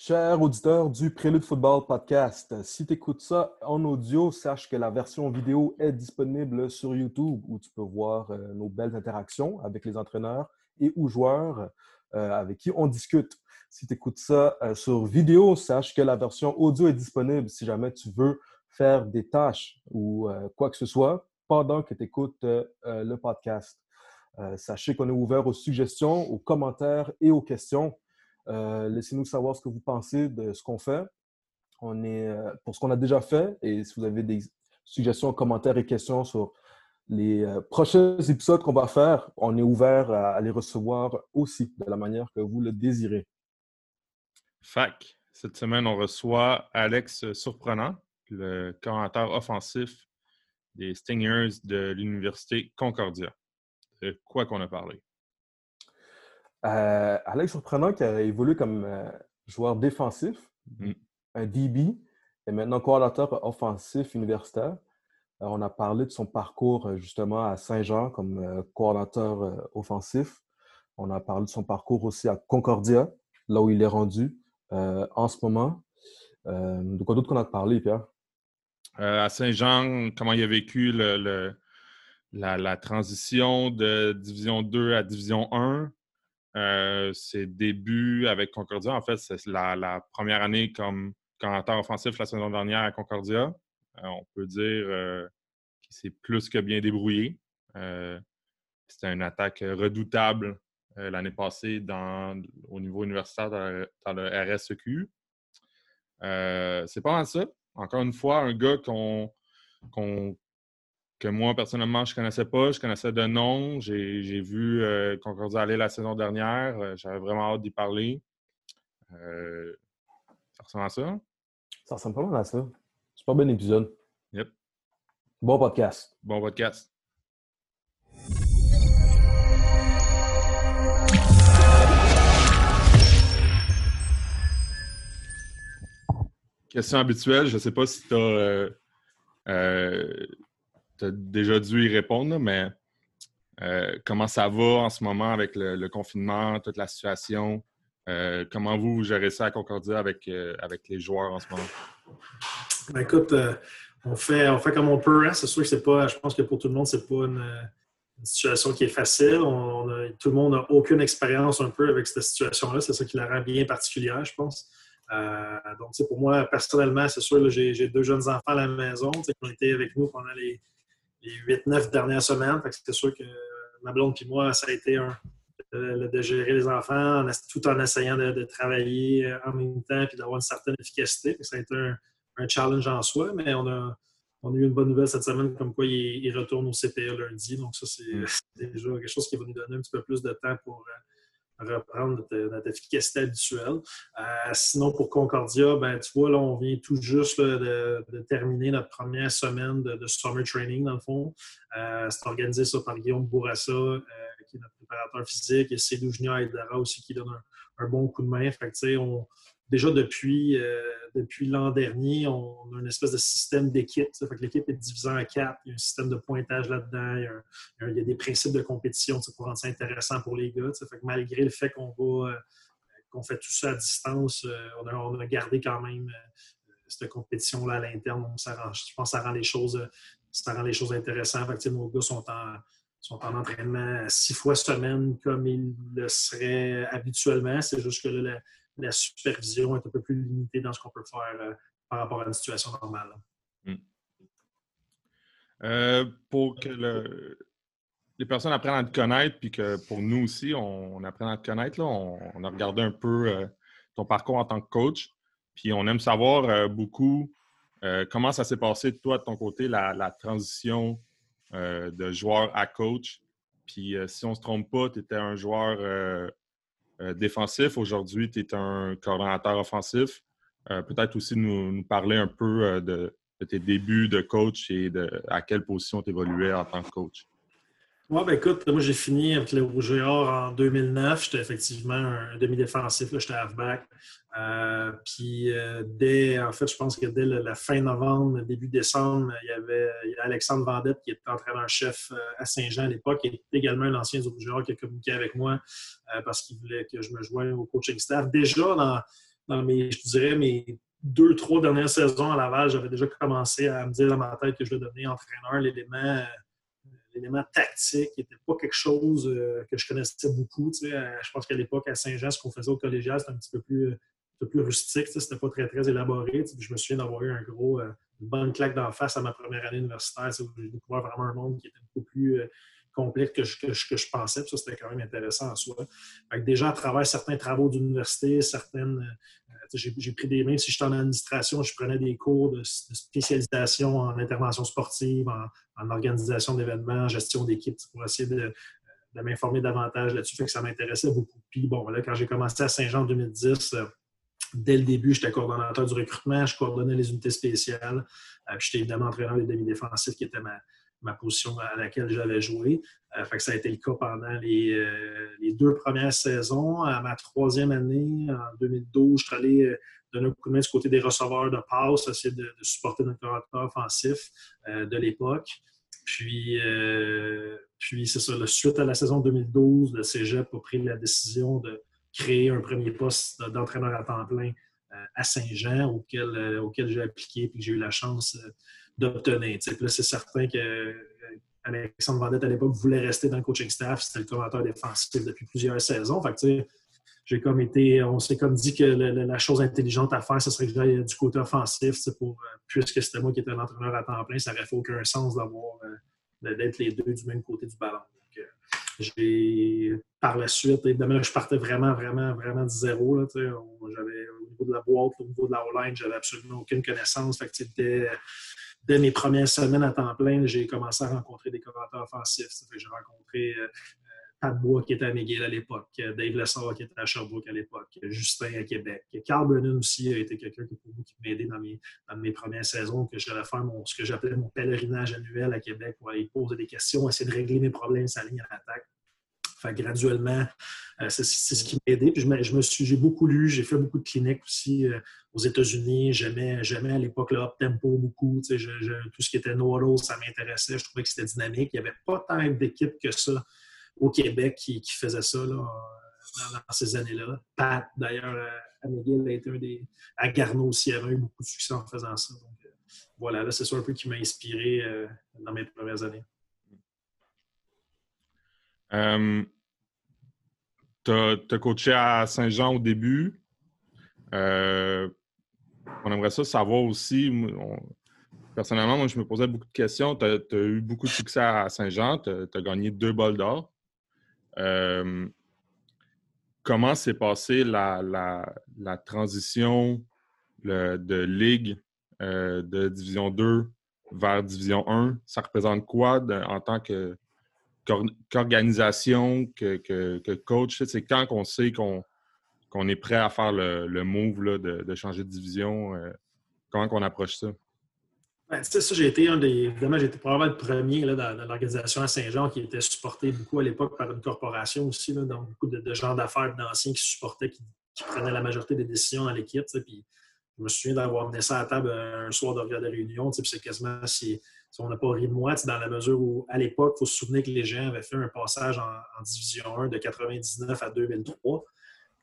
Cher auditeur du Prélude Football Podcast, si tu écoutes ça en audio, sache que la version vidéo est disponible sur YouTube où tu peux voir euh, nos belles interactions avec les entraîneurs et ou joueurs euh, avec qui on discute. Si tu écoutes ça euh, sur vidéo, sache que la version audio est disponible si jamais tu veux faire des tâches ou quoi que ce soit pendant que tu écoutes le podcast. sachez qu'on est ouvert aux suggestions, aux commentaires et aux questions. Euh, laissez-nous savoir ce que vous pensez de ce qu'on fait. On est euh, pour ce qu'on a déjà fait et si vous avez des suggestions, commentaires et questions sur les euh, prochains épisodes qu'on va faire, on est ouvert à, les recevoir aussi de la manière que vous le désirez. Fac, cette semaine, on reçoit Alex Surprenant, le commentateur offensif des Stingers de l'Université Concordia. De quoi qu'on a parlé? Euh, Alex Surprenant qui a évolué comme euh, joueur défensif, mm. un DB, et maintenant coordinateur offensif universitaire. Euh, on a parlé de son parcours justement à Saint-Jean comme coordinateur offensif. On a parlé de son parcours aussi à Concordia, là où il est rendu en ce moment. de quoi d'autre qu'on a parlé, Pierre? à Saint-Jean, comment il a vécu le, la, la, transition de Division 2 à Division 1, euh, ses débuts avec Concordia, en fait, c'est la, première année comme commentateur offensif la saison dernière à Concordia. Euh, on peut dire euh, qu'il s'est plus que bien débrouillé. C'était une attaque redoutable l'année passée au niveau universitaire dans, le RSEQ. c'est pas mal ça. Encore une fois, un gars qu'on que moi, personnellement, je ne connaissais pas. Je connaissais de nom. J'ai vu euh, Concordia aller la saison dernière. Euh, j'avais vraiment hâte d'y parler. Euh, ça ressemble à ça? Ça ressemble pas mal à ça. C'est pas bon épisode. Yep. Bon podcast. Bon podcast. Question habituelle, je ne sais pas si tu as tu as déjà dû y répondre, mais euh, comment ça va en ce moment avec le, confinement, toute la situation? Euh, comment vous, gérez ça à Concordia avec, euh, avec les joueurs en ce moment? Ben, écoute, on, fait, on fait comme on peut. Hein. C'est sûr que c'est pas, je pense que pour tout le monde, c'est pas une, situation qui est facile. tout le monde n'a aucune expérience un peu avec cette situation-là. C'est ça qui la rend bien particulière, je pense. donc, pour moi, personnellement, c'est sûr, j'ai deux jeunes enfants à la maison qui ont été avec nous pendant les, les 8-9 dernières semaines. C'est sûr que ma blonde et moi, ça a été un, de, gérer les enfants tout en essayant de, travailler euh, en même temps et d'avoir une certaine efficacité. Ça a été un, challenge en soi, mais on a, on a eu une bonne nouvelle cette semaine comme quoi il, retourne au CPA lundi. Donc, ça, mm. c'est déjà quelque chose qui va nous donner un petit peu plus de temps pour euh, reprendre notre, efficacité habituelle. Euh, sinon, pour Concordia, ben, tu vois, là, on vient tout juste de, terminer notre première semaine de, summer training, dans le fond. Euh, c'est organisé ça par Guillaume Bourassa, euh, qui est notre préparateur physique, et Cédou Junior Dara aussi qui donne un, bon coup de main. Fait on, déjà depuis, euh, depuis l'an dernier, on a une espèce de système d'équipe. L'équipe est divisée en quatre. Il y a un système de pointage là-dedans. Il, y a des principes de compétition pour rendre ça intéressant pour les gars. Fait que malgré le fait qu'on va euh, qu'on fait tout ça à distance, euh, on, a, gardé quand même cette compétition-là à l'interne. Je pense que ça rend les choses, ça rend les choses intéressantes. Fait nos gars sont en, sont en entraînement six fois semaine comme ils le seraient habituellement. C'est juste que là, la supervision est un peu plus limitée dans ce qu'on peut faire euh, par rapport à une situation normale. Hmm. Euh, pour que les personnes apprennent à te connaître, puis que pour nous aussi, on, apprenne à te connaître, on, a regardé un peu euh, ton parcours en tant que coach, puis on aime savoir beaucoup comment ça s'est passé, toi, de ton côté, la, transition de joueur à coach. Puis si on ne se trompe pas, tu étais un joueur euh, défensif. Aujourd'hui, tu es un coordonnateur offensif. Euh, peut-être aussi nous, parler un peu euh, de, tes débuts de coach et à quelle position tu évoluais en tant que coach. Oui, ben écoute, moi j'ai fini avec le Rouge et en 2009. J'étais effectivement un demi-défensif, j'étais halfback. Euh, puis euh, dès, en fait, je pense que dès la fin novembre, début décembre, il y avait, Alexandre Vendette qui était entraîneur-chef euh, à Saint-Jean à l'époque, et également un ancien du Rouge et qui a communiqué avec moi parce qu'il voulait que je me joigne au coaching staff. Déjà dans dans mes, je dirais, mes deux, trois dernières saisons à Laval, j'avais déjà commencé à me dire dans ma tête que je devais devenir entraîneur. L'élément, l'élément tactique n'était pas quelque chose euh, que je connaissais beaucoup. Euh, je pense qu'à l'époque, à Saint-Jean, ce qu'on faisait au collégial, c'était un petit peu plus, plus rustique. C'était pas très, très élaboré. Je me souviens d'avoir eu un gros, euh, une bonne claque d'en face à ma première année universitaire. J'ai découvert vraiment un monde qui était beaucoup plus complexe que je, que, je, pensais. ça, c'était quand même intéressant en soi. déjà, à travers certains travaux d'université, certaines. J'ai pris des mains, si j'étais en administration, je prenais des cours de, spécialisation en intervention sportive, en, en organisation d'événements, gestion d'équipe pour essayer de, m'informer davantage là-dessus. Fait que ça m'intéressait beaucoup. Puis bon, là, quand j'ai commencé à Saint-Jean en 2010, euh, dès le début, j'étais coordonnateur du recrutement, je coordonnais les unités spéciales. Euh, puis j'étais évidemment entraîneur des demi-défensifs qui était ma, position à laquelle j'avais joué. Euh, que ça a été le cas pendant les, deux premières saisons. À ma troisième année, en 2012, je suis allé donner un coup de main du côté des receveurs de passe, essayer de, supporter notre caractère offensif de l'époque. Puis, euh, c'est ça, suite à la saison 2012, le Cégep a pris la décision de créer un premier poste d'entraîneur à temps plein euh, à Saint-Jean, auquel, euh, auquel j'ai appliqué et que j'ai eu la chance d'obtenir. C'est certain que Alexandre Vendette, à l'époque, voulait rester dans le coaching staff. C'était le commentateur défensif depuis plusieurs saisons. Fait j'ai comme été, on s'est comme dit que la, chose intelligente à faire, ce serait que j'aille du côté offensif, pour, euh, puisque c'était moi qui étais l'entraîneur à temps plein, ça n'aurait fait aucun sens d'avoir euh, d'être les deux du même côté du ballon. Euh, par la suite, évidemment, je partais vraiment, vraiment, vraiment de zéro. j'avais au niveau de la boîte, au niveau de la O-line, j'avais absolument aucune connaissance. Fait dès, mes premières semaines à temps plein, j'ai commencé à rencontrer des commentateurs offensifs. j'ai rencontré Pat Bois qui était à McGill à l'époque, Dave Lessard qui était à Sherbrooke à l'époque, Justin à Québec. Carl Brennan aussi a été quelqu'un qui, m'a aidé dans mes, dans mes premières saisons, que j'allais faire mon, ce que j'appelais mon pèlerinage annuel à Québec pour aller poser des questions, essayer de régler mes problèmes sa ligne à l'attaque. Fait graduellement, euh, c'est ce qui m'a aidé. Puis je me, suis, j'ai beaucoup lu, j'ai fait beaucoup de cliniques aussi euh, aux États-Unis. J'aimais, j'aimais à l'époque le up tempo beaucoup. tout ce qui était no ça m'intéressait. Je trouvais que c'était dynamique. Il n'y avait pas tant d'équipes que ça au Québec qui, faisait ça dans, ces années-là. Pat, d'ailleurs, euh, à McGill a été un des. À Garneau aussi, avait eu beaucoup de succès en faisant ça. Donc, euh, voilà, là, c'est ça un peu qui m'a inspiré euh, dans mes premières années. Tu as, coaché à Saint-Jean au début. on aimerait ça savoir aussi. personnellement, moi, je me posais beaucoup de questions. Tu as, eu beaucoup de succès à Saint-Jean. Tu as, gagné deux bols d'or. Euh, comment s'est passée la, transition de ligue euh, de Division 2 vers Division 1? Ça représente quoi en tant qu'organisation, que, coach? C'est quand qu'on sait qu'on est prêt à faire le, move de, changer de division? Euh, comment qu'on approche ça? Ben, ça, j'ai été un des. Évidemment, été probablement le premier là, dans, l'organisation à Saint-Jean qui était supporté beaucoup à l'époque par une corporation aussi, là, donc beaucoup de, gens d'affaires d'anciens qui supportaient, qui, prenaient la majorité des décisions dans l'équipe. Puis je me souviens d'avoir mené ça à table un soir de de réunion. Puis c'est quasiment si, on n'a pas ri de moi, dans la mesure où, à l'époque, il faut se souvenir que les gens avaient fait un passage en, en Division 1 de 99 à 2003.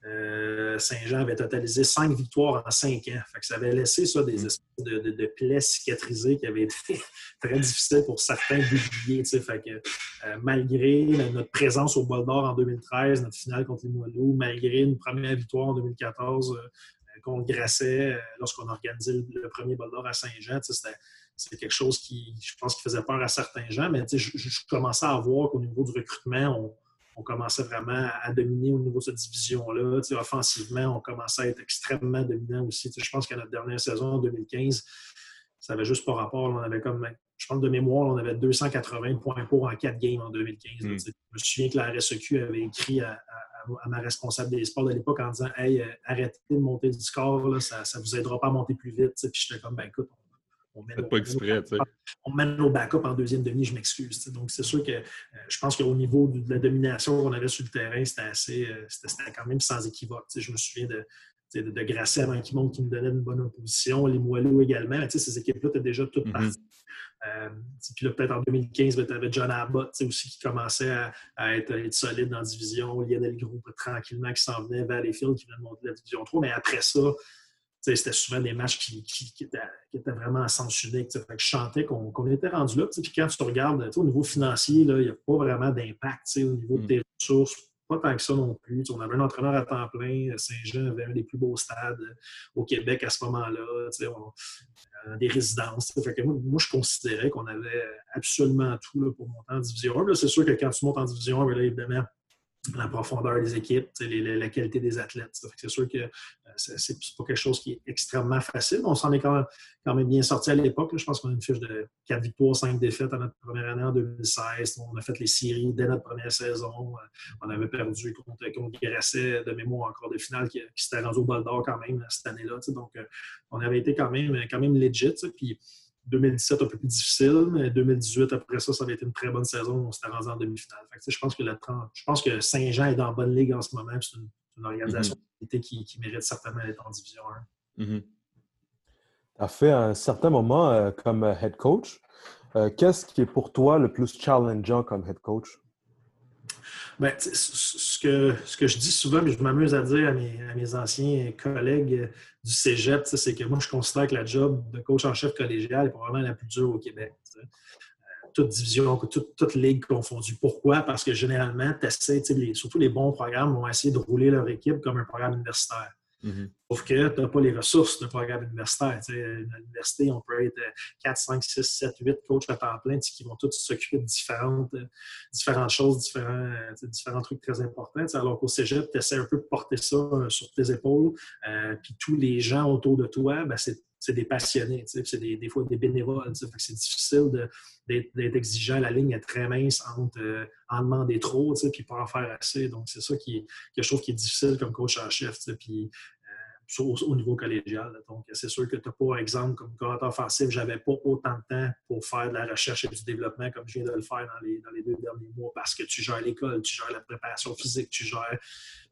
Euh, Saint-Jean avait totalisé cinq victoires en cinq ans. ça avait laissé ça, des mm. espèces de, plaies cicatrisées qui avaient été très difficiles pour certains d'oublier. Euh, malgré notre présence au Bol d'Or en 2013, notre finale contre les Moineaux, malgré une première victoire en 2014 euh, contre Grasset, lorsqu'on a organisé le, premier Bol d'Or à Saint-Jean, c'était quelque chose qui, je pense, qui faisait peur à certains gens. Mais je, je, commençais à voir qu'au niveau du recrutement, on, on commençait vraiment à dominer au niveau de cette division-là. Offensivement, on commençait à être extrêmement dominant aussi. je pense qu'à notre dernière saison, en 2015, ça n'avait juste pas rapport. On avait comme, je pense de mémoire, on avait 280 points pour en quatre games en 2015. Hmm. Je me souviens que la RSEQ avait écrit à, ma responsable des sports de l'époque en disant Hey, euh, arrêtez de monter du score, ça ne vous aidera pas à monter plus vite. Puis j'étais comme, ben écoute, on mène, pas exprès, on mène nos backups en deuxième demi, je m'excuse. Donc, c'est sûr que euh, je pense qu'au niveau de la domination qu'on avait sur le terrain, c'était assez, euh, c'était quand même sans équivoque. Je me souviens de, de Grasset avant qui monte, qui me donnait une bonne opposition, les Moelleux également. Ces équipes-là étaient déjà toutes mm-hmm. parties. Euh, puis là, peut-être en 2015, ben, tu avais John Abbott aussi qui commençait à, être, solide dans la division. Lionel Group tranquillement qui s'en venait. Valleyfield qui venait de monter la division 3. Mais après ça, c'était souvent des matchs qui, étaient, vraiment à sens unique. Fait que je chantais qu'on était rendu là. Puis quand tu te regardes au niveau financier, il n'y a pas vraiment d'impact au niveau de mm. tes ressources pas tant que ça non plus. on avait un entraîneur à temps plein. Saint-Jean avait un des plus beaux stades euh, au Québec à ce moment-là. Euh, des résidences. moi, je considérais qu'on avait absolument tout pour monter en division 1. C'est sûr que quand tu montes en division 1, évidemment, la profondeur des équipes, la qualité des athlètes. C'est sûr que euh, c'est pas quelque chose qui est extrêmement facile. On s'en est quand même, bien sorti à l'époque. Je pense qu'on a une fiche de 4 victoires, 5 défaites à notre première année en 2016. On a fait les séries dès notre première saison. Euh, on avait perdu contre, contre Grasset de mémoire encore de finale qui, s'était rendu au bol d'or quand même cette année-là. Donc, euh, on avait été quand même, quand même legit. 2017 un peu plus difficile, mais 2018, après ça, ça avait été une très bonne saison. On s'était rendu en demi-finale. je pense que je pense que Saint-Jean est dans la bonne ligue en ce moment. C'est une, organisation mm-hmm. qui, mérite certainement d'être en division 1. Tu as fait un certain moment euh, comme euh, head coach. Euh, qu'est-ce qui est pour toi le plus challengeant comme head coach? Ben, ce, que, ce que je dis souvent, mais je m'amuse à dire à mes, anciens collègues du cégep, c'est que moi, je considère que la job de coach en chef collégial est probablement la plus dure au Québec. Euh, toute division, toute, toute, ligue confondue. Pourquoi? Parce que généralement, tu surtout les bons programmes vont essayer de rouler leur équipe comme un programme universitaire. Mhm. Sauf que tu n'as pas les ressources d'un programme universitaire. à l'université, on peut être 4, 5, 6, 7, 8 coachs à temps plein qui vont tous s'occuper de différentes, euh, différentes choses, différents, euh, différents trucs très importants. Alors qu'au cégep, tu essaies un peu de porter ça euh, sur tes épaules. puis tous les gens autour de toi, ben, c'est des passionnés, c'est des, fois des bénévoles. C'est difficile d'être exigeant. La ligne est très mince entre en demander trop puis pas en faire assez. Donc, c'est ça qui est quelque chose qui est difficile comme coach en chef. Puis, au, niveau collégial. Donc, c'est sûr que tu n'as pas, exemple, comme coordinateur offensif, je n'avais pas autant de temps pour faire de la recherche et du développement comme je viens de le faire dans les, dans les deux derniers mois parce que tu gères l'école, tu gères la préparation physique, tu gères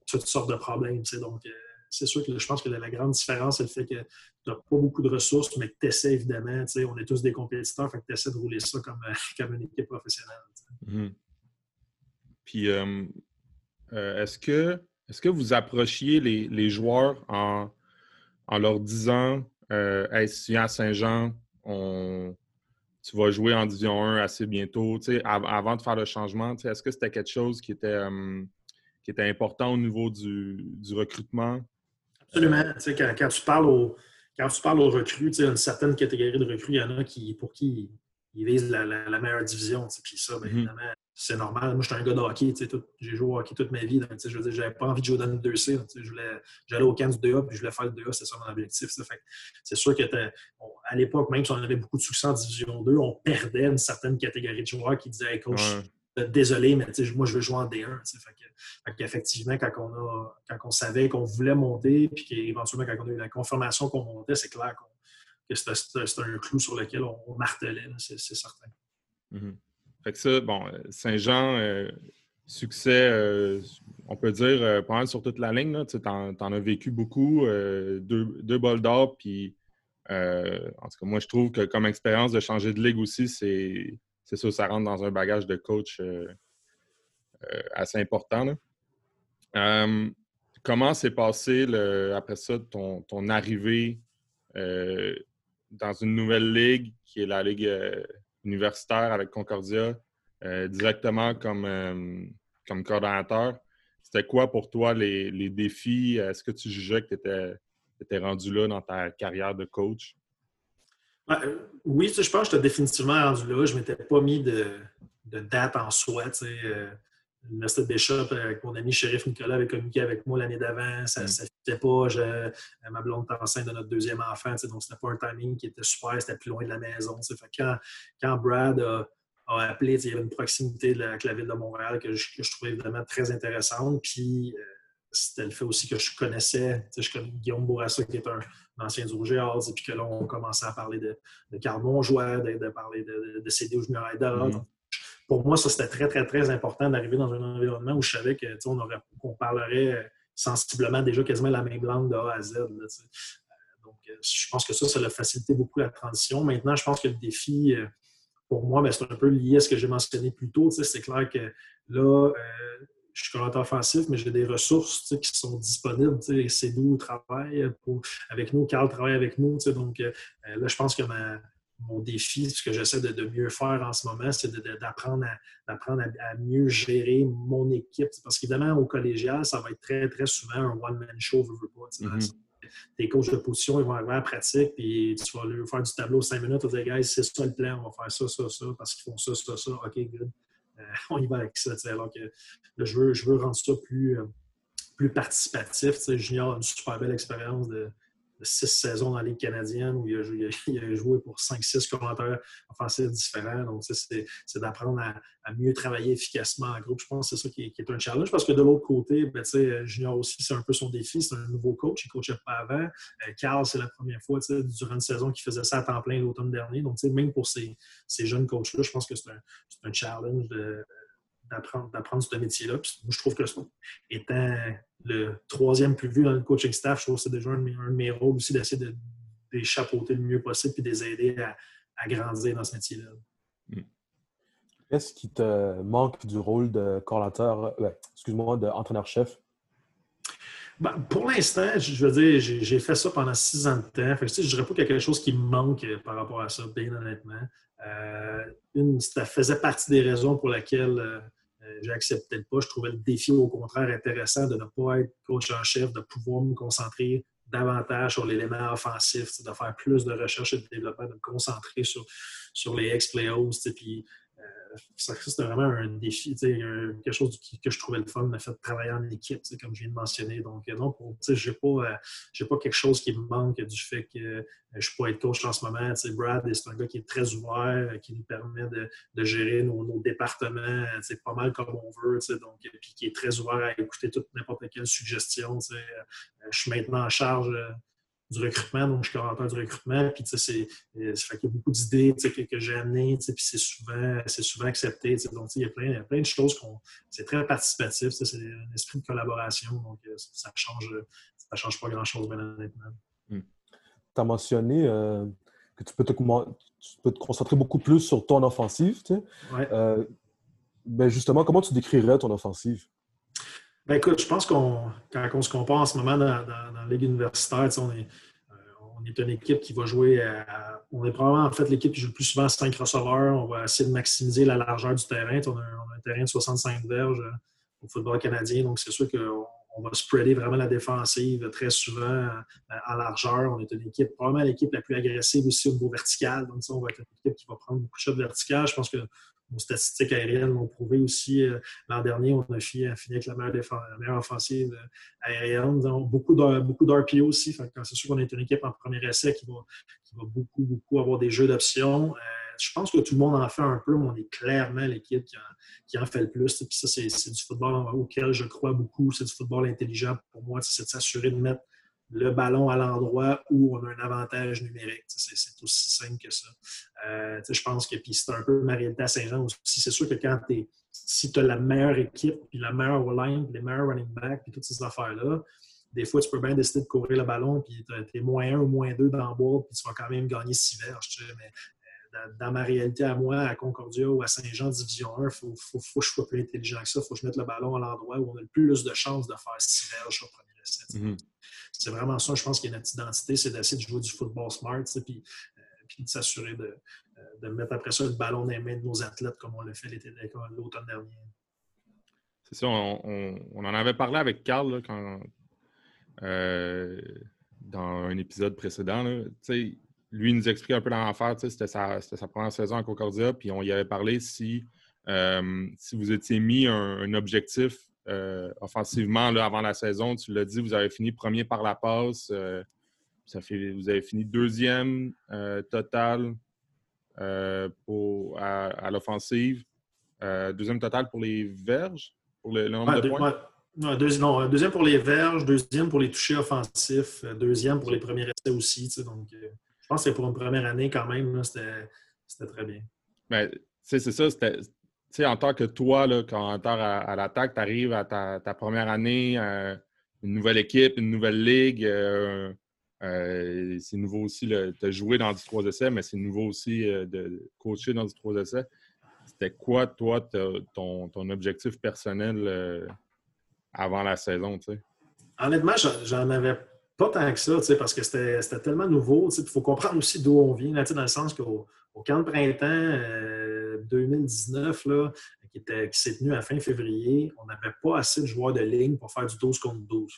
toutes sortes de problèmes. Donc, euh, c'est sûr que je pense que la, grande différence, c'est le fait que tu n'as pas beaucoup de ressources, mais que tu essaies évidemment. On est tous des compétiteurs, fait que tu essaies de rouler ça comme, comme une équipe professionnelle. Mm-hmm. Puis, euh, euh, est-ce que est-ce que vous approchiez les, joueurs en, leur disant euh, Hey, à Saint-Jean, tu vas jouer en Division 1 assez bientôt, avant de faire le changement, est-ce que c'était quelque chose qui était, euh, qui était important au niveau du, recrutement? Absolument. Quand, quand, tu parles aux, quand tu parles aux recrues, une certaine catégorie de recrues, il y en a qui, pour qui ils visent la, meilleure division. Puis ça, bien, mm-hmm. évidemment, c'est normal. Moi, j'étais un gars de hockey. J'ai joué au hockey toute ma vie. Donc, je veux dire, j'avais pas envie de jouer dans le 2C. J'allais au camp du 2A puis je voulais faire le 2A. C'est ça mon objectif. C'est sûr qu'à l'époque, même si on avait beaucoup de succès en Division 2, on perdait une certaine catégorie de joueurs qui disaient coach, désolé, mais moi, je veux jouer en D1. Fait qu'effectivement, quand, on a, quand on savait qu'on voulait monter, puis qu'éventuellement, quand on a eu la confirmation qu'on montait, c'est clair que c'était un clou sur lequel on, martelait, c'est certain. Mm-hmm. Fait que ça, bon, Saint-Jean, euh, succès, euh, on peut dire, euh, pas mal sur toute la ligne. Tu en, as vécu beaucoup, deux, deux bols d'or, puis en tout cas, moi, je trouve que comme expérience de changer de ligue aussi, c'est ça, ça rentre dans un bagage de coach assez important. comment s'est passé, après ça, ton, ton arrivée dans une nouvelle ligue qui est la Ligue universitaire avec Concordia euh, directement comme, euh, comme coordonnateur. C'était quoi pour toi les, défis? Est-ce que tu jugeais que tu étais, rendu là dans ta carrière de coach? Euh, oui, je pense que j'étais définitivement rendu là. Je ne m'étais pas mis de, date en soi. L'Université Bishop, avec mon ami Shérif Nicolas, avait communiqué avec moi l'année d'avant. Ça ne mm. pas. Je, ma blonde était enceinte de notre deuxième enfant. Donc, ce n'était pas un timing qui était super. C'était plus loin de la maison. Fait quand, quand Brad a, appelé, il y avait une proximité avec la ville de Montréal que je, trouvais vraiment très intéressante. Puis, euh, c'était le fait aussi que je connaissais, je connais Guillaume Bourassa, qui est un, ancien du Rouge et puis que là, on commençait à parler de, de Carl Monjoie, de, parler de, de CD au Junior pour moi, ça, c'était très, très, très important d'arriver dans un environnement où je savais qu'on on parlerait sensiblement déjà quasiment la même langue de A à Z. donc, je pense que ça, ça a facilité beaucoup la transition. Maintenant, je pense que le défi, pour moi, ben, c'est un peu lié à ce que j'ai mentionné plus tôt. C'est clair que là, je suis coordinateur offensif, mais j'ai des ressources qui sont disponibles. C'est nous travaille avec nous, Carl travaille avec nous. Donc euh, là, je pense que mon défi, ce que j'essaie de, mieux faire en ce moment, c'est d'apprendre à, à, mieux gérer mon équipe. Parce qu'évidemment, au collégial, ça va être très, très souvent un one-man show, veux, pas. Mm-hmm. Tes coachs de position, ils vont arriver à la pratique, puis tu vas leur faire du tableau 5 minutes, tu vas dire, guys, c'est ça le plan, on va faire ça, ça, ça, parce qu'ils font ça, ça, ça. OK, good. Euh, on y va avec ça. Alors que je, veux, je veux rendre ça plus, euh, plus participatif. Junior a une super belle expérience de, six saisons dans la Ligue canadienne où il a, joué pour cinq, six commentaires offensifs différents. Donc, c'est d'apprendre à, mieux travailler efficacement en groupe. Je pense que c'est ça qui est, un challenge parce que de l'autre côté, ben, Junior aussi, c'est un peu son défi. C'est un nouveau coach. Il ne coachait pas avant. Euh, Carl, c'est la première fois durant une saison qu'il faisait ça à temps plein l'automne dernier. Donc, même pour ces, ces jeunes coachs-là, je pense que c'est un, un, challenge de d'apprendre ce métier-là. je trouve que étant le troisième plus vu dans le coaching staff, je trouve que c'est déjà un, de mes rôles aussi d'essayer de, les chapeauter le mieux possible et de les aider à, grandir dans ce métier-là. Hmm. Qu'est-ce qui te manque du rôle de coordinateur, euh, excuse-moi, d'entraîneur-chef? Ben, pour l'instant, je veux dire, j'ai fait ça pendant six ans de temps. je ne dirais pas qu'il y a quelque chose qui me manque par rapport à ça, bien honnêtement. Euh, une, ça faisait partie des raisons pour lesquelles euh, euh, j'acceptais pas. Je trouvais le défi, au contraire, intéressant de ne pas être coach en chef, de pouvoir me concentrer davantage sur l'élément offensif, de faire plus de recherche et de développement, de me concentrer sur, sur les ex-players, puis ça, c'était vraiment un défi, quelque chose que je trouvais le fun, de fait travailler en équipe, comme je viens de mentionner. Donc, euh, non, je n'ai pas, euh, pas quelque chose qui me manque du fait que euh, je peux être coach en ce moment. Brad, c'est un gars qui est très ouvert, qui nous permet de, gérer nos, départements pas mal comme on veut, donc, puis qui est très ouvert à écouter toute n'importe quelle suggestion. je suis maintenant en charge du recrutement, donc je suis coordinateur du recrutement. Puis, tu sais, euh, ça fait qu'il y a beaucoup d'idées que, que j'ai amenées, puis c'est souvent, souvent accepté. Donc, il y, a plein, plein de choses qu'on. C'est très participatif, c'est un esprit de collaboration, donc euh, ça change, ça change pas grand-chose, bien honnêtement. Hmm. Tu as mentionné euh, que tu peux, te, tu peux te concentrer beaucoup plus sur ton offensive. Tu sais. ben justement, comment tu décrirais ton offensive? Ben écoute, je pense qu'on quand on se compare en ce moment dans, la Ligue universitaire, on est, euh, on est une équipe qui va jouer à, On est probablement en fait l'équipe qui joue le plus souvent à 5 receveurs. On va essayer de maximiser la largeur du terrain. On a, un, terrain de 65 verges euh, au football canadien, donc c'est sûr qu'on on va spreader vraiment la défensive très souvent euh, en largeur. On est une équipe, probablement l'équipe la plus agressive aussi au niveau vertical. Donc, ça, on va être une équipe qui va prendre beaucoup de shots verticales. Je pense que nos statistiques aériennes l'ont prouvé aussi. Euh, l'an dernier, on a fini, avec la meilleure, offensive euh, aérienne. beaucoup d'RPO aussi. C'est sûr qu'on est une équipe en premier essai qui va, beaucoup, beaucoup avoir des jeux d'options. Je pense que tout le monde en fait un peu, mais on est clairement l'équipe qui, en fait le plus. Puis ça, c'est du football auquel je crois beaucoup. C'est du football intelligent pour moi. C'est de s'assurer de mettre le ballon à l'endroit où on a un avantage numérique. C'est aussi simple que ça. Euh, je pense que c'est un peu ma réalité à Saint-Jean aussi. C'est sûr que quand tu si tu as la meilleure équipe, puis la meilleure line, puis les meilleurs running backs, puis toutes ces affaires-là, des fois, tu peux bien décider de courir le ballon, puis tu es moins un ou moins deux dans le board, puis tu vas quand même gagner six verges. Dans, ma réalité à moi, à Concordia ou à Saint-Jean Division 1, il faut, faut, faut, que je sois plus intelligent que ça. Il faut que je mette le ballon à l'endroit où on a le plus de chances de faire six verges au premier essai. Mm-hmm c'est vraiment ça, je pense, qu'il y a notre identité, c'est d'essayer de jouer du football smart, puis, euh, puis de s'assurer de, euh, de, mettre après ça le ballon dans les mains de nos athlètes comme on l'a fait l'automne dernier. C'est ça, on, on, en avait parlé avec Carl quand, euh, dans un épisode précédent. Là, lui, nous expliquait un peu l'enfer, c'était sa, sa, première saison à Concordia, puis on y avait parlé si, si vous étiez mis un objectif euh, offensivement là, avant la saison. Tu l'as dit, vous avez fini premier par la passe. Euh, ça fait, vous avez fini deuxième euh, total pour, à, l'offensive. deuxième total pour les verges, pour le, nombre de points? non, deuxième pour les verges, deuxième pour les touchés offensifs, deuxième pour les premiers essais aussi. Donc, pense que pour une première année, quand même, c'était très bien. Ben, c'est ça, c'était sais, en tant que toi, là, quand à, à l'attaque, tu arrives à ta, première année, euh, une nouvelle équipe, une nouvelle ligue. Euh, euh, c'est nouveau aussi de jouer dans du 3 essais, mais c'est nouveau aussi de coacher dans du 3 essais. C'était quoi, toi, ton, ton, objectif personnel avant la saison? Honnêtement, j'en avais pas tant que ça, parce que c'était tellement nouveau. Il faut comprendre aussi d'où on vient, dans le sens qu'au camp de printemps 2019, là, qui, s'est tenu à fin février, on n'avait pas assez de joueurs de ligne pour faire du 12 contre 12.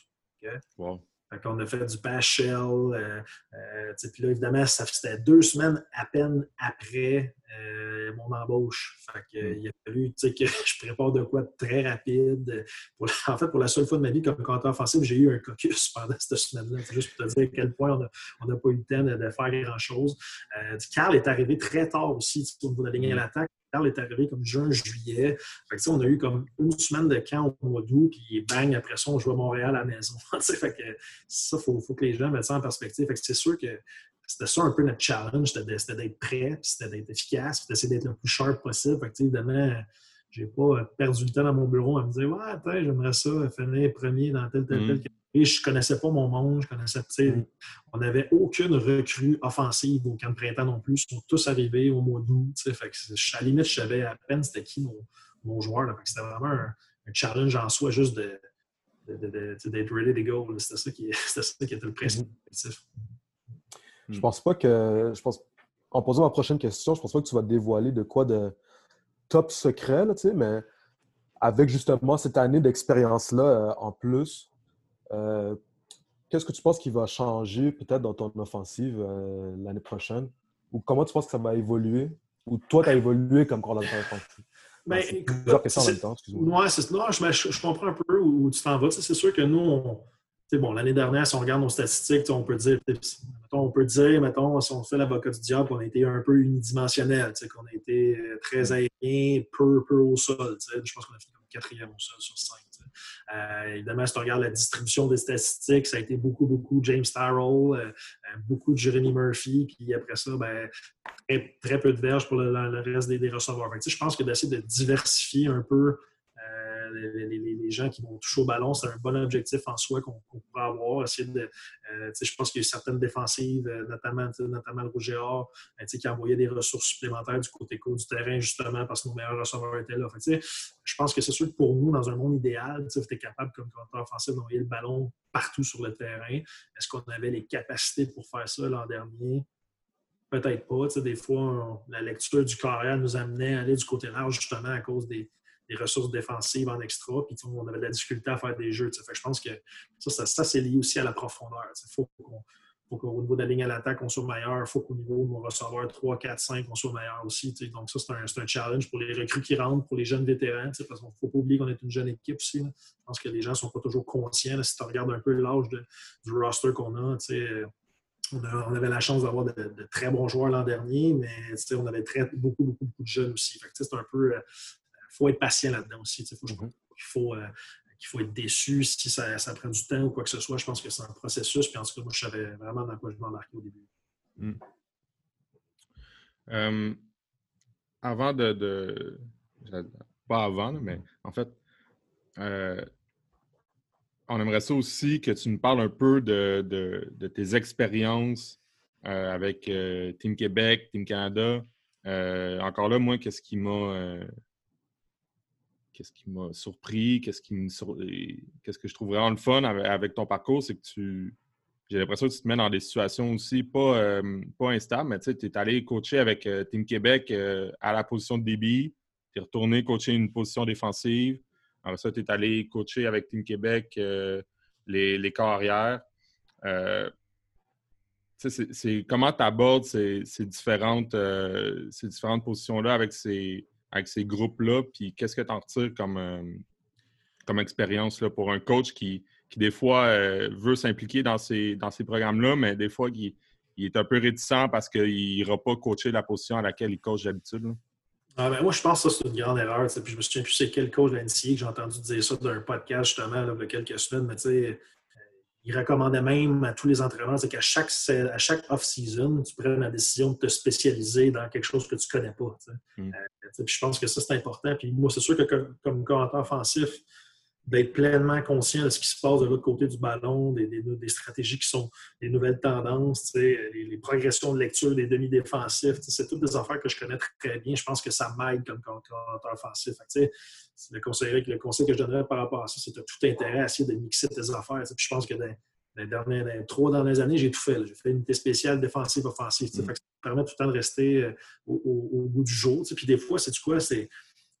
On a fait du bash shell. Euh, euh, puis là, évidemment, c'était deux semaines à peine après euh, mon embauche. Fait mm. il a fallu que je prépare de quoi de très rapide. en fait, pour la seule fois de ma vie comme compteur offensif, j'ai eu un caucus pendant cette semaine-là. Juste pour te dire à quel point on n'a pas eu le temps de, faire grand-chose. Carl est arrivé très tard aussi au niveau de la ligne à mm. l'attaque. Carl est arrivé comme juin, juillet. Fait on a eu comme une semaine de camp au mois d'août, puis bang, après ça, on joue à Montréal à la maison. fait que ça, il faut, faut, que les gens mettent ça en perspective. c'est sûr que c'était ça un peu notre challenge, c'était d'être prêt, c'était d'être efficace, puis d'essayer d'être le plus sharp possible. Fait que, évidemment, j'ai pas perdu le temps dans mon bureau à me dire Ouais, attends, j'aimerais ça finir premier dans tel, tel, tel. Mm. Et je connaissais pas mon monde, je connaissais, mm. on n'avait aucune recrue offensive au camp de printemps non plus. Ils sont tous arrivés au mois d'août. Fait que à la limite, je savais à peine c'était qui mon, mon joueur. C'était vraiment un, challenge en soi, juste de, d'être ready to go. C'était ça, qui, ça qui était le principe. Mm-hmm. Je pense pas que. Je pense, en posant ma prochaine question, je pense pas que tu vas dévoiler de quoi de top secret, là, mais avec justement cette année d'expérience-là euh, en plus, euh, qu'est-ce que tu penses qui va changer peut-être dans ton offensive euh, l'année prochaine? Ou comment tu penses que ça va évoluer? Ou toi, tu as évolué comme coordinateur offensif? Ben, plusieurs questions en même temps, excuse-moi. je, je, comprends un peu où, tu t'en vas. C'est sûr que nous, on, bon, l'année dernière, si on regarde nos statistiques, on peut dire, on peut dire, mettons, si on fait l'avocat du diable, on a été un peu unidimensionnel, qu'on a été euh, très aérien, peu, peu au sol. Je pense qu'on a fini comme quatrième au sol sur cinq. Euh, évidemment, si on regarde la distribution des statistiques, ça a été beaucoup, beaucoup James Starroll, euh, beaucoup de Jeremy Murphy, puis après ça, ben, très, peu de verges pour le, reste des, receveurs. je pense que d'essayer de diversifier un peu les, gens qui vont toucher au ballon, c'est un bon objectif en soi qu'on pourrait avoir. Euh, je pense qu'il y a certaines défensives, euh, notamment, notamment le Rouge euh, qui envoyait des ressources supplémentaires du côté court du terrain, justement, parce que nos meilleurs receveurs étaient là. je pense que c'est sûr que pour nous, dans un monde idéal, tu es capable, comme commentateur offensif, d'envoyer le ballon partout sur le terrain. Est-ce qu'on avait les capacités pour faire ça l'an dernier? Peut-être pas. Des fois, la lecture du carrière nous amenait à aller du côté large justement à cause des, des ressources défensives en extra, puis on avait de la difficulté à faire des jeux. Fait je pense que ça, ça, c'est lié aussi à la profondeur. Il faut qu'au niveau de la ligne à l'attaque, on soit meilleur. Il faut qu'au niveau de nos receveurs 3, 4, 5, on soit meilleur aussi. Donc, ça, c'est un, un, challenge pour les recrues qui rentrent, pour les jeunes vétérans. Parce qu'il ne faut pas oublier qu'on est une jeune équipe aussi. Je pense que les gens ne sont pas toujours conscients. si tu regardes un peu l'âge du roster qu'on a, on, avait la chance d'avoir de, très bons joueurs l'an dernier, mais on avait très, beaucoup, beaucoup, beaucoup de jeunes aussi. c'est un peu euh, faut être patient là-dedans aussi. Il faut, faut, euh, qu'il faut être déçu si ça, ça, prend du temps ou quoi que ce soit. Je pense que c'est un processus. Puis en tout cas, moi, je savais vraiment dans quoi je m'embarquais au début. Mm. Euh, avant de, Pas avant, mais en fait, euh, on aimerait ça aussi que tu nous parles un peu de, de tes expériences avec Team Québec, Team Canada. encore là, moi, qu'est-ce qui m'a qu'est-ce qui m'a surpris, qu'est-ce qui me qu'est-ce que je trouve vraiment le fun avec, ton parcours, c'est que tu j'ai l'impression que tu te mets dans des situations aussi pas, pas instables, mais tu es allé coacher avec Team Québec à la position de débit, tu es retourné coacher une position défensive. Après ça, tu es allé coacher avec Team Québec les, les corps arrière. c'est comment tu abordes ces différentes, ces différentes positions-là avec ces, avec ces groupes-là, puis qu'est-ce que tu en retires comme, euh, comme expérience là, pour un coach qui, qui des fois, euh, veut s'impliquer dans ces, dans ces programmes-là, mais des fois, il, est un peu réticent parce qu'il n'ira pas coacher la position à laquelle il coach d'habitude? Ah ben moi, je pense que ça, c'est une grande erreur. Puis je me souviens plus c'est quel coach de que j'ai entendu dire ça d'un podcast justement il y a quelques semaines. Mais tu sais, il recommandait même à tous les entraîneurs qu'à chaque, à chaque off-season, tu prennes la décision de te spécialiser dans quelque chose que tu ne connais pas. Mm. Euh, je pense que ça, c'est important. Puis moi, c'est sûr que comme, commentateur offensif, d'être pleinement conscient de ce qui se passe de l'autre côté du ballon, des, stratégies qui sont des nouvelles tendances, les, progressions de lecture des demi-défensifs. C'est toutes des affaires que je connais très bien. Je pense que ça m'aide comme coordinateur offensif. Le, conseil, le conseil que je donnerais par rapport à ça, c'est de tout intérêt à essayer de mixer tes affaires. Puis je pense que dans, les, dernières, trois dernières années, j'ai tout fait. J'ai fait une unité spéciale défensive, offensive. Mm. Ça permet tout le temps de rester euh, au, bout du jour. Puis des fois, c'est quoi? C'est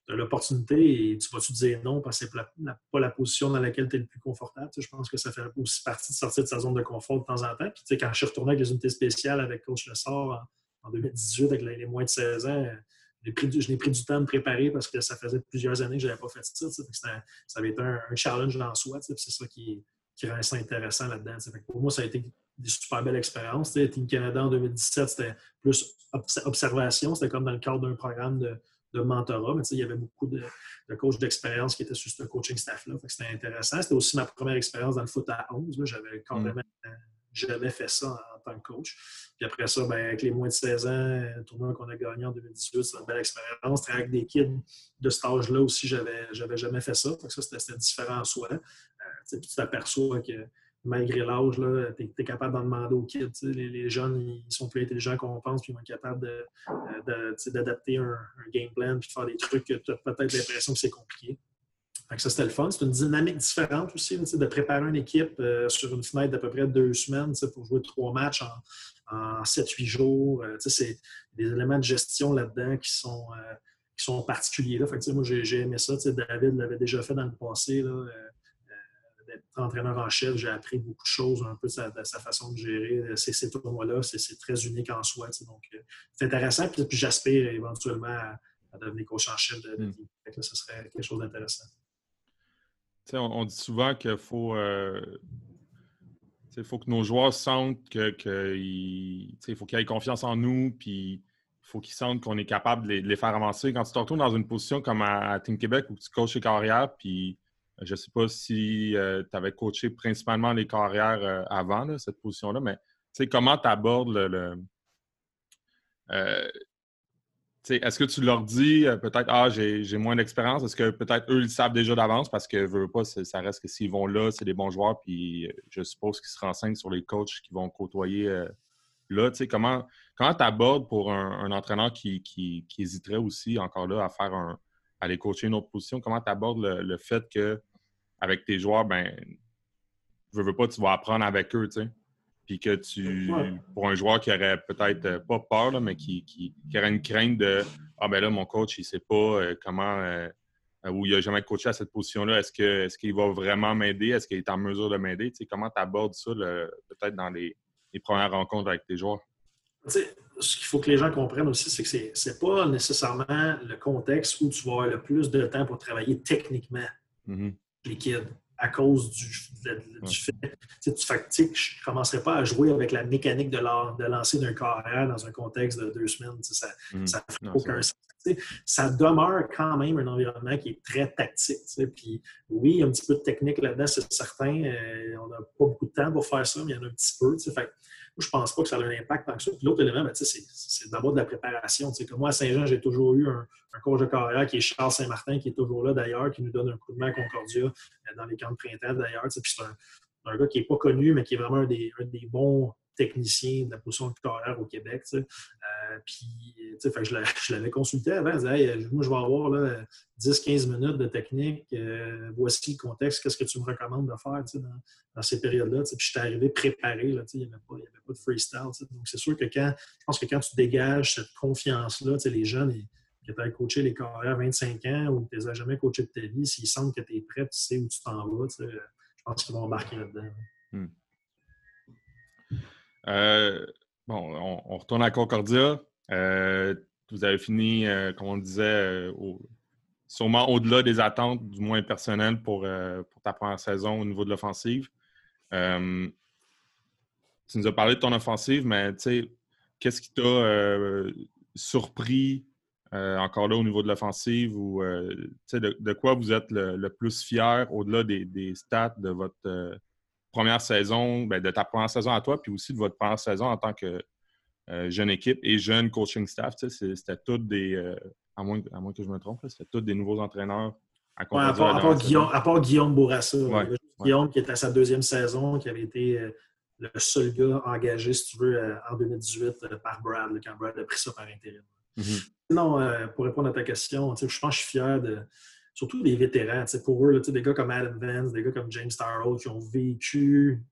l'opportunité et tu vas-tu dire non parce que c'est pas la position dans laquelle tu es le plus confortable. je pense que ça fait aussi partie de sortir de sa zone de confort de temps en temps. Puis, quand je suis retourné avec les unités spéciales avec Coach Lessard en, en 2018 avec les, moins de 16 ans, je n'ai pris du temps de préparer parce que ça faisait plusieurs années que je n'avais pas fait ça. ça avait été un, challenge en soi. C'est ça qui, qui rend ça intéressant là-dedans. Pour moi, ça a été des super belles expériences. Team Canada en 2017, c'était plus observation. C'était comme dans le cadre d'un programme de, de mentorat. Mais il y avait beaucoup de, coachs d'expérience qui étaient sur ce coaching staff-là. C'était intéressant. C'était aussi ma première expérience dans le foot à 11. J'avais. Jamais fait ça en, tant que coach. Puis après ça, ben, avec les moins de 16 ans, le tournoi qu'on a gagné en 2018, c'était une belle expérience. Avec des kids de cet âge-là aussi, j'avais, j'avais jamais fait ça. ça, c'était, différent en soi. Euh, tu t'aperçois que malgré l'âge, tu es, capable d'en demander aux kids. Les, jeunes, ils sont plus intelligents qu'on pense, puis ils vont capables euh, d'adapter un, game plan, puis de faire des trucs que tu as peut-être l'impression que c'est compliqué. Ça, c'était le fun. C'est une dynamique différente aussi, de préparer une équipe euh, sur une fenêtre d'à peu près deux semaines pour jouer trois matchs en, sept, 7-8 jours. Euh, c'est des éléments de gestion là-dedans qui sont, qui sont particuliers. Là. moi, j'ai aimé ça. David l'avait déjà fait dans le passé. Là, entraîneur en chef, j'ai appris beaucoup de choses un peu de sa, façon de gérer euh, ces, ces tournois-là. C'est très unique en soi. Donc, euh, c'est intéressant. Puis, j'aspire éventuellement à, devenir coach en chef de, de hmm. ce serait quelque chose d'intéressant. On, dit souvent qu'il faut, euh, faut que nos joueurs sentent que faut qu'ils aient confiance en nous, puis il faut qu'ils sentent qu'on est capable de les, faire avancer. Quand tu te retrouves dans une position comme à, Team Québec où tu coaches les carrières, puis je ne sais pas si euh, tu avais coaché principalement les carrières euh, avant, cette position-là, mais comment tu abordes le. Euh, est-ce que tu leur dis peut-être Ah, j'ai moins d'expérience? Est-ce que peut-être eux, ils savent déjà d'avance? Parce que veux pas, ça reste que s'ils vont là, c'est des bons joueurs, puis je suppose qu'ils se renseignent sur les coachs qui vont côtoyer là. Comment tu abordes pour un, entraîneur qui, hésiterait aussi encore là à faire un, aller coacher une autre position, comment tu abordes le, fait que avec tes joueurs, ben, je veux pas, tu vas apprendre avec eux, tu sais? Puis que tu, pour un joueur qui aurait peut-être euh, pas peur, mais qui, qui, aurait une crainte de Ah ben là, mon coach, il sait pas euh, comment euh, ou il n'a jamais coaché à cette position-là, est-ce que est-ce qu'il va vraiment m'aider? Est-ce qu'il est en mesure de m'aider? Tu sais, comment tu abordes ça peut-être dans les, premières rencontres avec tes joueurs? ce qu'il faut que les gens comprennent aussi, c'est que ce n'est pas nécessairement le contexte où tu vas avoir le plus de temps pour travailler techniquement mm-hmm. les kids à cause du, fait. Tu je ne commencerai pas à jouer avec la mécanique de, de lancer d'un carrière dans un contexte de deux semaines. Ça ne mm. fait aucun sens. Ça demeure quand même un environnement qui est très tactique. Puis oui, il y a un petit peu de technique là-dedans, c'est certain. Euh, on n'a pas beaucoup de temps pour faire ça, mais il y en a un petit peu. Fait je ne pense pas que ça a un impact tant que ça. l'autre élément, ben, c'est d'abord de la préparation. Moi, à Saint-Jean, j'ai toujours eu un, coach de carrière qui est Charles Saint-Martin, qui est toujours là d'ailleurs, qui nous donne un coup de main à Concordia euh, dans les camps de printemps d'ailleurs. C'est un, gars qui n'est pas connu, mais qui est vraiment un des, bons techniciens de la position carrière au Québec. Euh, puis, fait je l'avais consulté avant. Je disais, moi, je vais avoir 10-15 minutes de technique. Euh, voici le contexte. Qu'est-ce que tu me recommandes de faire dans, ces périodes-là? Puis, je suis arrivé préparé. Là, il n'y avait, pas de freestyle. Donc, c'est sûr que quand, je pense que quand tu dégages cette confiance-là, les jeunes, qui tu coaché les carrières à 25 ans ou que tu les as jamais coachés de ta vie, s'ils sentent que tu es prêt, tu sais où tu t'en vas, je pense qu'ils vont embarquer là-dedans. Hmm. Euh, bon, on, retourne à Concordia. Euh, vous avez fini, euh, comme on disait, sûrement au-delà des attentes, du moins personnelles, pour, pour ta première saison au niveau de l'offensive. tu nous as parlé de ton offensive, mais qu'est-ce qui t'a surpris encore là au niveau de l'offensive ou de, quoi vous êtes le, plus fier au-delà des, stats de votre première saison, ben, de ta première saison à toi, puis aussi de votre première saison en tant que euh, jeune équipe et jeune coaching staff. C'était tous des, euh, à, moins, à moins que je me trompe, c'était tous des nouveaux entraîneurs à, part, Guillaume, Bourassa. Guillaume qui était à sa deuxième saison, qui avait été euh, le seul gars engagé, si tu veux, en 2018 par Brad, quand Brad a pris ça par intérim. Mm-hmm. Non, pour répondre à ta question, je pense que je suis fier de surtout des vétérans. Pour eux, des gars comme Adam Vance, des gars comme James Starrow qui ont vécu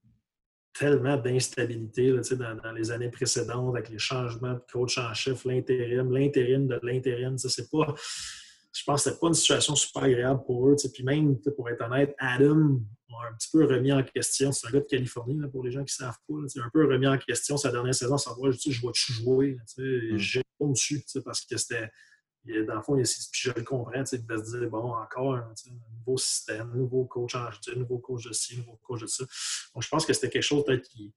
tellement d'instabilité dans, dans, les années précédentes avec les changements de coach en chef, l'intérim, l'intérim de l'intérim. C'est pas. Je pense que c'était pas une situation super agréable pour eux. Puis même, pour être honnête, Adam a un petit peu remis en question. C'est un gars de Californie, pour les gens qui ne savent pas. C'est un peu remis en question sa dernière saison, savoir je, vais-tu jouer. Mm. J'ai dessus parce que c'était dans le fond, puis je le comprends, de se dire, bon, encore un, nouveau système, un nouveau coach en un nouveau coach de ci, un nouveau coach de ça. Donc, je pense que c'était quelque chose peut-être qui,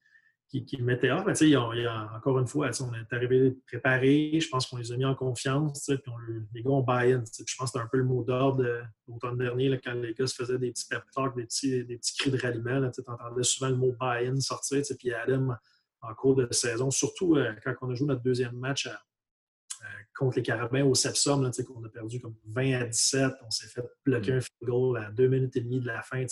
qui, qui, le mettait hors. Mais il encore une fois, on est arrivé préparé, je pense qu'on les a mis en confiance, puis les gars ont buy-in. Je pense que c'était un peu le mot d'ordre l'automne dernier, quand les gars se faisaient des petits pep talks, des petits, des petits cris de ralliement. Tu entendais souvent le mot buy-in sortir, puis Adam, en cours de saison, surtout euh, quand on a joué notre deuxième match à, euh, contre les Carabins au Sepsum, qu'on a perdu comme 20 à 17. On s'est fait bloquer un field goal à deux minutes et demie de la fin.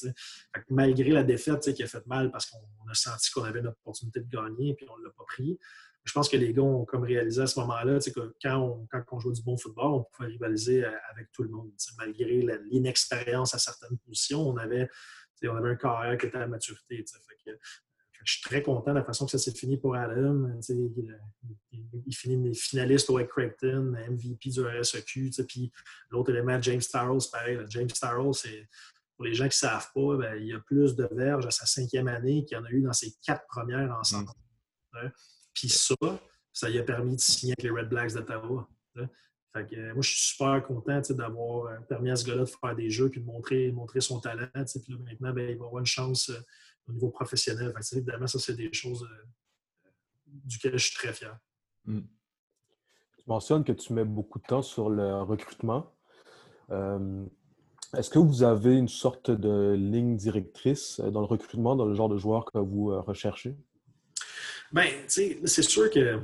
malgré la défaite qui a fait mal parce qu'on a senti qu'on avait notre opportunité de gagner et on ne l'a pas pris. Je pense que les gars ont comme réalisé à ce moment-là que quand on, quand on jouait du bon football, on pouvait rivaliser euh, avec tout le monde. Malgré l'inexpérience à certaines positions, on avait, on avait un carrière qui était à maturité. Fait je suis très content de la façon que ça s'est fini pour Adam. Il, il, finit finaliste au Craigton, MVP du RSEQ. Puis l'autre élément, James Starrow, c'est pareil. James Starrow, c'est pour les gens qui ne savent pas, ben, il y a plus de verges à sa cinquième année qu'il y en a eu dans ses quatre premières ensemble. Mm. Puis ça, ça lui a permis de signer avec les Red Blacks d'Ottawa. moi, je suis super content d'avoir permis à ce gars-là de faire des jeux et de montrer, montrer son talent. Puis là, maintenant, ben, il va avoir une chance euh, au niveau professionnel. évidemment, ça, c'est des choses euh, duquel je suis très fier. Hmm. Tu mentionnes que tu mets beaucoup de temps sur le recrutement. Euh, est-ce que vous avez une sorte de ligne directrice dans le recrutement, dans le genre de joueurs que vous euh, recherchez? Bien, c'est sûr que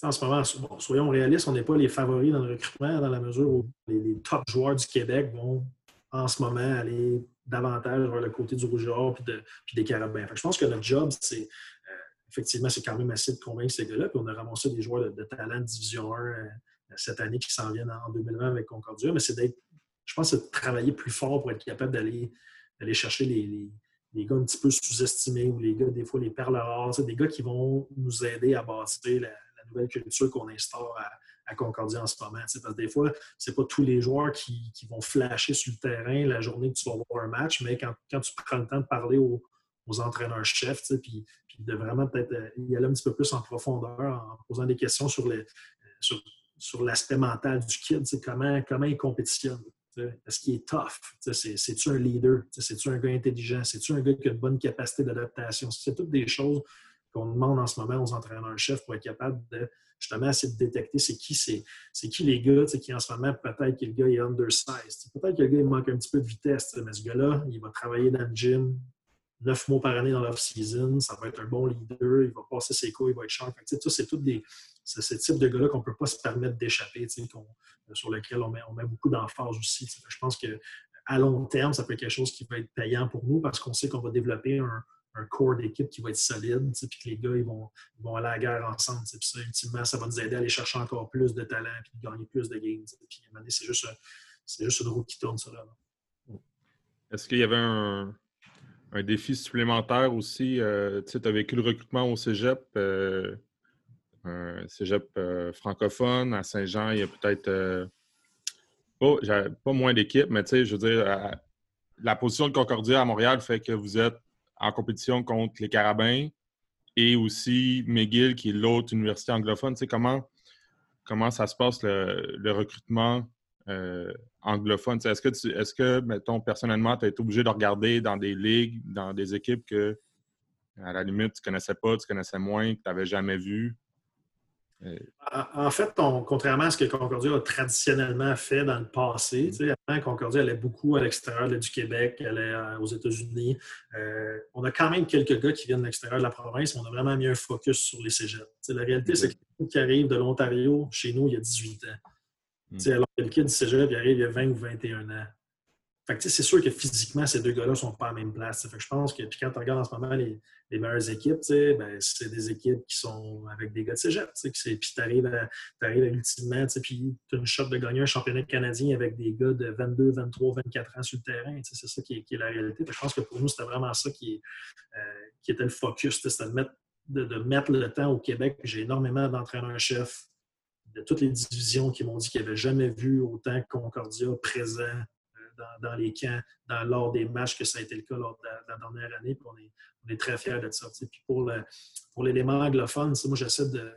en ce moment, soyons réalistes, on n'est pas les favoris dans le recrutement dans la mesure où les, les top joueurs du Québec vont en ce moment aller davantage vers le côté du rouge puis, de, puis des carabins. je pense que notre job, c'est euh, effectivement, c'est quand même assez de convaincre ces gars-là. Puis on a ramassé des joueurs de, talent de Division 1 euh, cette année qui s'en viennent en 2020 avec Concordia. Mais c'est d'être, je pense, de travailler plus fort pour être capable d'aller, d'aller chercher les, les, gars un petit peu sous-estimés ou les gars, des fois, les perles rares. Des gars qui vont nous aider à bâtir la, la nouvelle culture qu'on instaure à, à Concordia en ce moment. Parce que des fois, ce n'est pas tous les joueurs qui, vont flasher sur le terrain la journée que tu vas voir un match, mais quand, tu prends le temps de parler aux, entraîneurs-chefs, puis, de vraiment peut-être euh, y aller un petit peu plus en profondeur en posant des questions sur, sur, l'aspect mental du kid, comment, comment il compétitionne. Est-ce qu'il est tough? C'est-tu un leader? C'est-tu un gars intelligent? C'est-tu un gars qui a une bonne capacité d'adaptation? C'est toutes des choses qu'on demande en ce moment aux entraîneurs-chefs pour être capable de justement essayer de détecter c'est qui, c'est, qui les gars qui en ce moment, peut-être que le gars est undersized. Peut-être que le gars il manque un petit peu de vitesse, mais ce gars-là, il va travailler dans le gym neuf mois par année dans l'off-season, ça va être un bon leader, il va passer ses coups, il va être sharp. c'est tout des. C'est ce type de gars-là qu'on ne peut pas se permettre d'échapper, sur lequel on met, on met beaucoup d'emphase aussi. Je pense qu'à long terme, ça peut être quelque chose qui va être payant pour nous parce qu'on sait qu'on va développer un, un corps d'équipe qui va être solide, puis que les gars ils vont, vont, aller à la guerre ensemble. Puis ça, ultimement, ça va nous aider à aller chercher encore plus de talent et de gagner plus de games. Puis c'est juste, juste une roue qui tourne, ça. Là. Est-ce qu'il y avait un, un, défi supplémentaire aussi? Euh, tu as vécu le recrutement au cégep, euh, un cégep euh, francophone. À Saint-Jean, il y a peut-être pas, pas, moins d'équipes, mais tu sais, je veux dire, la position de Concordia à Montréal fait que vous êtes en compétition contre les Carabins et aussi McGill, qui est l'autre université anglophone. Tu sais, comment, comment ça se passe le, recrutement euh, anglophone? est-ce que, tu, est-ce que, mettons, personnellement, tu as été obligé de regarder dans des ligues, dans des équipes que, à la limite, tu connaissais pas, tu connaissais moins, que tu n'avais jamais vu? En fait, contrairement à ce que Concordia a traditionnellement fait dans le passé, mm. avant, Concordia allait beaucoup à l'extérieur du Québec, allait euh, aux États-Unis. Euh, on a quand même quelques gars qui viennent de l'extérieur de la province, mais on a vraiment mis un focus sur les cégeps. la réalité, c'est que qui arrive de l'Ontario, chez nous, il y a 18 ans. Mm. Alors que le kid du cégep, il arrive il y a 20 ou 21 ans. C'est sûr que physiquement, ces deux gars-là ne sont pas à la même place. Je pense que, puis quand tu regardes en ce moment les, meilleures équipes, ben, c'est des équipes qui sont avec des gars de cégep. Puis tu arrives, ultimement, puis tu as une shot de gagner un championnat canadien avec des gars de 22, 23, 24 ans sur le terrain. C'est ça qui est, la réalité. je pense que pour nous, c'était vraiment ça qui, euh, était le focus. C'était de mettre, de, mettre le temps au Québec. J'ai énormément d'entraîneurs-chefs de toutes les divisions qui m'ont dit qu'ils n'avaient jamais vu autant Concordia présent dans, les camps, dans, lors des matchs, que ça a été le cas lors de la, dernière année. on, est, très fiers de ça. Puis pour, l'élément anglophone, moi, j'essaie de,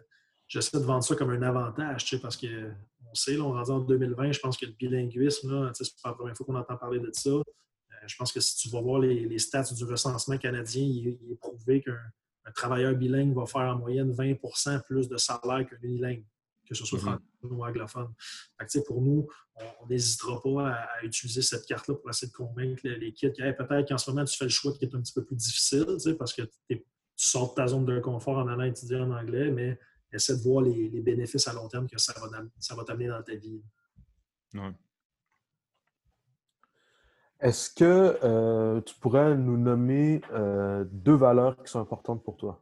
j'essaie de vendre ça comme un avantage, parce que on sait, là, on rentre en 2020, je pense que le bilinguisme, c'est pas la première fois qu'on entend parler de ça. Euh, je pense que si tu vas voir les, stats du recensement canadien, il, est prouvé qu'un travailleur bilingue va faire en moyenne 20% plus de salaire qu'un unilingue que ce soit mm-hmm. francophone ou anglophone. pour nous, on n'hésitera pas à, utiliser cette carte-là pour essayer de convaincre les, kids peut-être qu'en ce moment, tu fais le choix qui est un petit peu plus difficile, parce que tu sors de ta zone de confort en allant étudier en anglais, mais essaie de voir les, bénéfices à long terme que ça va, ça va t'amener dans ta vie. Est-ce que euh, tu pourrais nous nommer euh, deux valeurs qui sont importantes pour toi?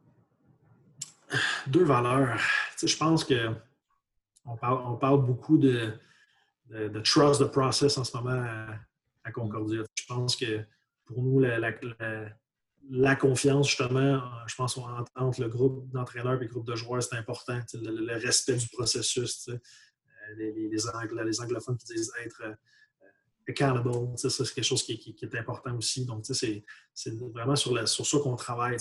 Deux valeurs. je pense que on parle, beaucoup de, trust the process en ce moment à, Concordia. Je pense que pour nous, la, confiance, justement, je pense entre le groupe d'entraîneurs et le groupe de joueurs, c'est important. Le, respect du processus. Euh, les, anglophones qui disent être accountable, ça, c'est quelque chose qui, est important aussi. Donc, c'est vraiment sur, sur ça qu'on travaille,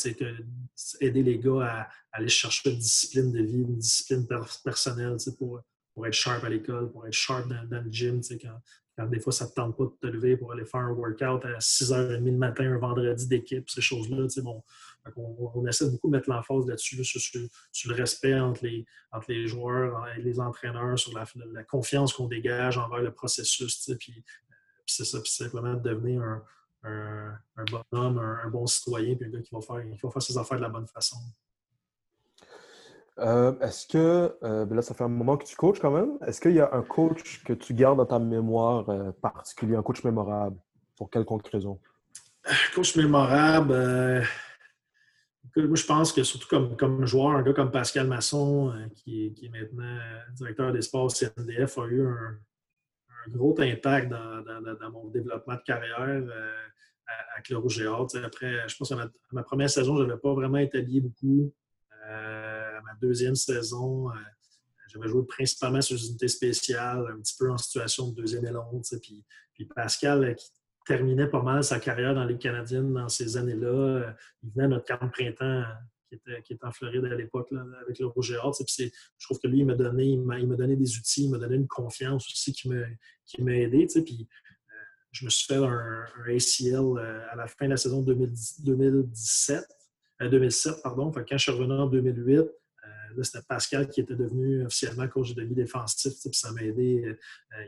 aider les gars à, aller chercher une discipline de vie, une discipline personnelle pour, pour être sharp à l'école, pour être sharp dans, le gym, quand, quand, des fois ça ne te tente pas de te lever pour aller faire un workout à 6h30 le matin, un vendredi d'équipe, ces choses-là. Bon, on, essaie beaucoup de mettre l'emphase là-dessus, sur, le respect entre les, entre les joueurs et les entraîneurs, sur la, confiance qu'on dégage envers le processus. Puis c'est ça, puis simplement de devenir un, un, bon homme, un, bon citoyen, puis un gars qui va, faire, qui va faire ses affaires de la bonne façon. Euh, est-ce que, euh, ben là, ça fait un moment que tu coaches quand même, est-ce qu'il y a un coach que tu gardes dans ta mémoire euh, particulier, un coach mémorable? Pour quelconque raison? Coach mémorable, moi, je pense que surtout comme, comme joueur, un gars comme Pascal Masson, qui, est maintenant directeur des sports CNDF, a eu un, un gros impact dans, mon développement de carrière euh, avec le Rouge et Après, je pense que ma, première saison, je n'avais pas vraiment établi beaucoup. Euh, ma deuxième saison, euh, j'avais joué principalement sur des unités spéciales, un petit peu en situation de deuxième élan. Puis, puis Pascal, qui terminait pas mal sa carrière dans les Canadiennes dans ces années-là, il venait à notre camp de printemps qui était, qui en Floride à l'époque avec le et Je trouve que lui, il m'a donné, donné des outils, il m'a donné une confiance aussi qui m'a aidé. Puis, euh, je me suis fait un, ACL euh, à la fin de la saison 2017, 2007. Euh, pardon. quand je suis revenu en 2008, là, c'était Pascal qui était devenu officiellement coach de vie défensif. Puis ça m'a aidé.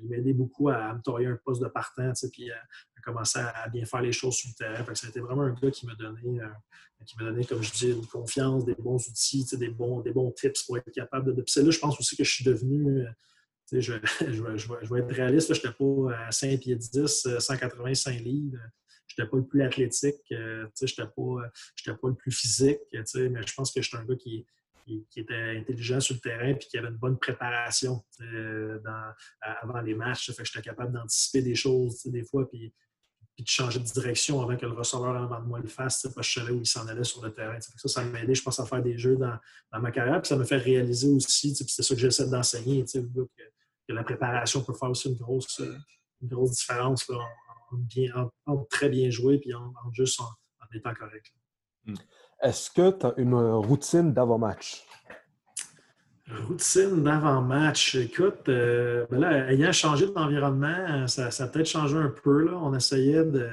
il m'a aidé beaucoup à, me tailler un poste de partant, puis à, commencer à, bien faire les choses sur le terrain. Fait ça a été vraiment un gars qui m'a donné m'a donné, comme je dis, une confiance, des bons outils, des bons, des bons tips pour être capable de. Puis là, je pense aussi que je suis devenu. Euh, je, je, je, vais être réaliste, je n'étais pas à 5 pieds 10, 185 livres. Je n'étais pas le plus athlétique, euh, je n'étais pas, pas le plus physique, mais je pense que je suis un gars qui, qui, était intelligent sur le terrain et qui avait une bonne préparation dans, avant les matchs. Fait que j'étais capable d'anticiper des choses des fois. Puis puis de changer de direction avant que le receveur avant de moi le fasse, parce que je savais où il s'en allait sur le terrain. Ça, m'a aidé, je pense, à faire des jeux dans, ma carrière. Puis ça me fait réaliser aussi, c'est ça que j'essaie d'enseigner, que, la préparation peut faire aussi une grosse, grosse différence en, très bien joué puis en, juste en, étant correct. Est-ce que tu as une routine d'avant-match? Routine d'avant-match. Écoute, euh, ben là, ayant changé d'environnement, ça, ça, a peut-être changé un peu. Là. On essayait de,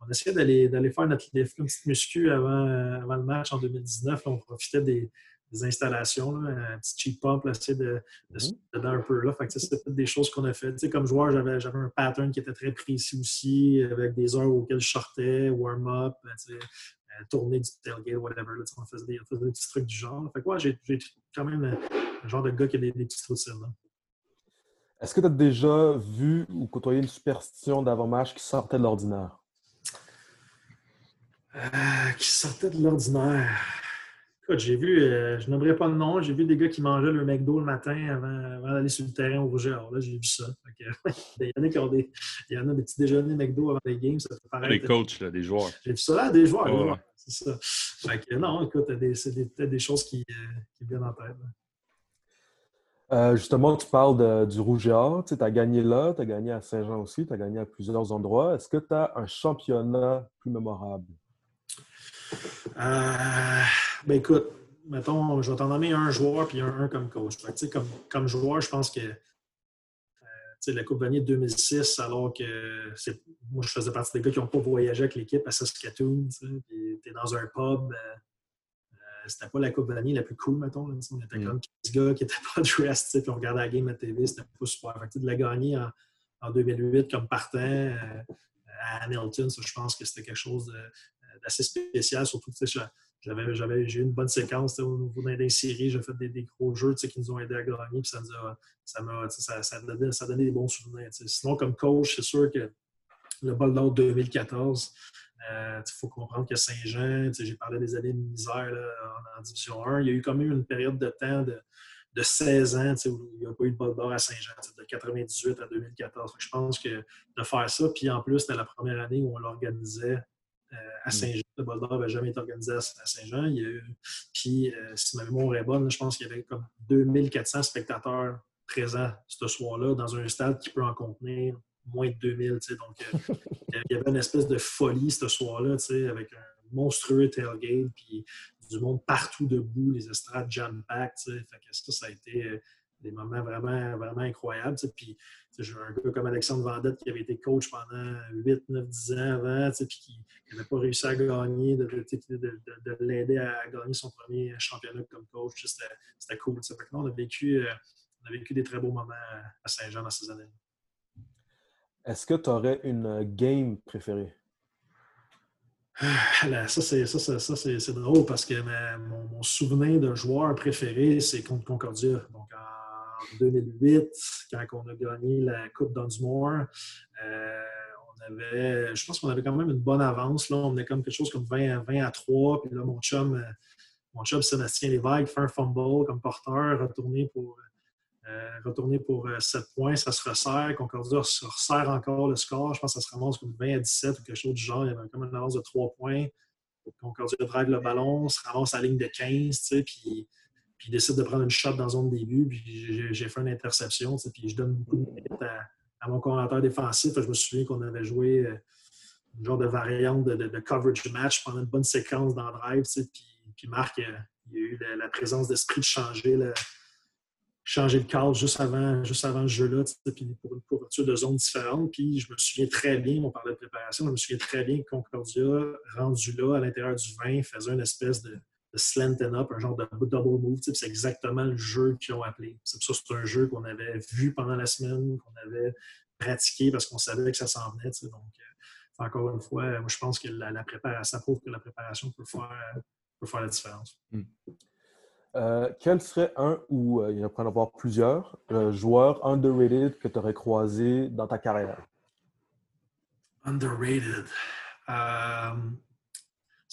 on essayait d'aller, d'aller faire notre une petite muscu avant, avant, le match en 2019. on profitait des, installations, un petit cheap pump, essayer de, de, se mm-hmm. un peu là. Fait que, c'était des choses qu'on a faites. comme joueur, j'avais, j'avais un pattern qui était très précis aussi, avec des heures auxquelles je sortais, warm-up, ben, euh, tourner du tailgate, whatever. Là, on, faisait des, on, faisait des, petits trucs du genre. Fait que, ouais, j'ai, quand même le, genre de gars qui a des, des petites routines. Est-ce que tu as déjà vu ou côtoyé une superstition d'avant-match qui sortait de l'ordinaire? Euh, qui sortait de l'ordinaire. Écoute, j'ai vu, euh, je n'aimerais pas le nom, j'ai vu des gars qui mangeaient le McDo le matin avant, d'aller sur le terrain au Rouge. Alors là, j'ai vu ça. il, y en a qui ont des, il y en a des petits déjeuners McDo avant les games. Ça fait Des coachs, là, des joueurs. J'ai vu ça là, des joueurs. C'est ça. Fait non, écoute, c'est peut-être des choses qui, euh, qui viennent en tête. Euh, justement, tu parles du Rouge et Or. Tu as gagné là, tu as gagné à Saint-Jean aussi, tu as gagné à plusieurs endroits. Est-ce que tu as un championnat plus mémorable? Euh, ben écoute, mettons, je vais t'en donner un joueur puis un, comme coach. comme, comme joueur, je pense que euh, la Coupe Vanier de 2006, alors que moi, je faisais partie des gars qui n'ont pas voyagé avec l'équipe à Saskatoon. Tu es dans un pub. Euh, c'était pas la Coupe Vanier la plus cool, mettons. On était mm. comme 15 gars qui n'étaient pas dressed, puis on regardait la game à TV, c'était pas super. Fait de la gagner en, en 2008 comme partant à Hamilton, ça, je pense que c'était quelque chose de, assez spécial, surtout que j'avais, j'ai eu une bonne séquence au niveau des séries, j'ai fait des, des, gros jeux qui nous ont aidé à gagner, puis ça, a, ça, m'a, ça, ça, donné, ça des bons souvenirs. Sinon, comme coach, c'est sûr que le bol d'or 2014, il faut comprendre que Saint-Jean, j'ai parlé des années de misère en, Division 1, il y a eu quand même une période de temps de, de 16 ans où il n'y a pas eu de bol d'or à Saint-Jean, de 98 à 2014. je pense que de faire ça, puis en plus, c'était la première année où on l'organisait à mm. Saint-Jean. Le bol d'or n'avait jamais été organisé à Saint-Jean. Puis, euh, si ma mémoire est bonne, je pense qu'il y avait comme 2400 spectateurs présents ce soir-là dans un stade qui peut en contenir moins de 2000. Donc, euh, il y avait une espèce de folie ce soir-là, avec un monstrueux tailgate, puis du monde partout debout, les estrades jam-packed. Ça, ça a été euh, des moments vraiment, vraiment incroyables. Puis, j'ai un gars comme Alexandre Vendette qui avait été coach pendant 8, 9, 10 ans avant, puis qui n'avait pas réussi à gagner, de, de, l'aider à gagner son premier championnat comme coach. C'était cool. Fait que on, a vécu, euh, on a vécu des très beaux moments à Saint-Jean dans ces années. Est-ce que tu aurais une game préférée? Ah, ça, c'est drôle parce que mon, mon, souvenir de joueur préféré, c'est contre Concordia. Donc, en 2008, quand on a gagné la Coupe Dunsmore. Euh, on avait, je pense qu'on avait quand même une bonne avance. Là. On est comme quelque chose comme 20, 20 à 3. Puis là, mon chum, euh, mon chum Sébastien Lévesque fait un fumble comme porteur, retourné pour, euh, pour 7 points. Ça se resserre. Concordia se resserre encore le score. Je pense que ça se ramasse comme 20 à 17 ou quelque chose du genre. Il y avait comme une avance de 3 points. Concordia drive le ballon, se ramasse à la ligne de 15. Tu sais, puis puis il décide de prendre une shot dans zone début, puis j'ai fait une interception, puis je donne beaucoup de minutes à, mon coordinateur défensif. Je me souviens qu'on avait joué euh, une genre de variante de, coverage match pendant une bonne séquence dans le drive, puis, Marc, il a eu la, présence d'esprit de changer le, changer cadre juste avant, juste avant le jeu-là, puis pour une couverture de zone différente. Puis je me souviens très bien, on parlait de préparation, je me souviens très bien que Concordia, rendu là, à l'intérieur du 20, faisait une espèce de, slanting up, un genre de double move. C'est exactement le jeu qu'ils ont appelé. C'est ça, c'est un jeu qu'on avait vu pendant la semaine, qu'on avait pratiqué parce qu'on savait que ça s'en venait. Donc, euh, encore une fois, moi, je pense que la, préparation, ça prouve que la préparation peut faire, peut faire la différence. Hmm. Euh, quel serait un ou euh, il y en a avoir plusieurs joueurs underrated que tu aurais croisé dans ta carrière? Underrated.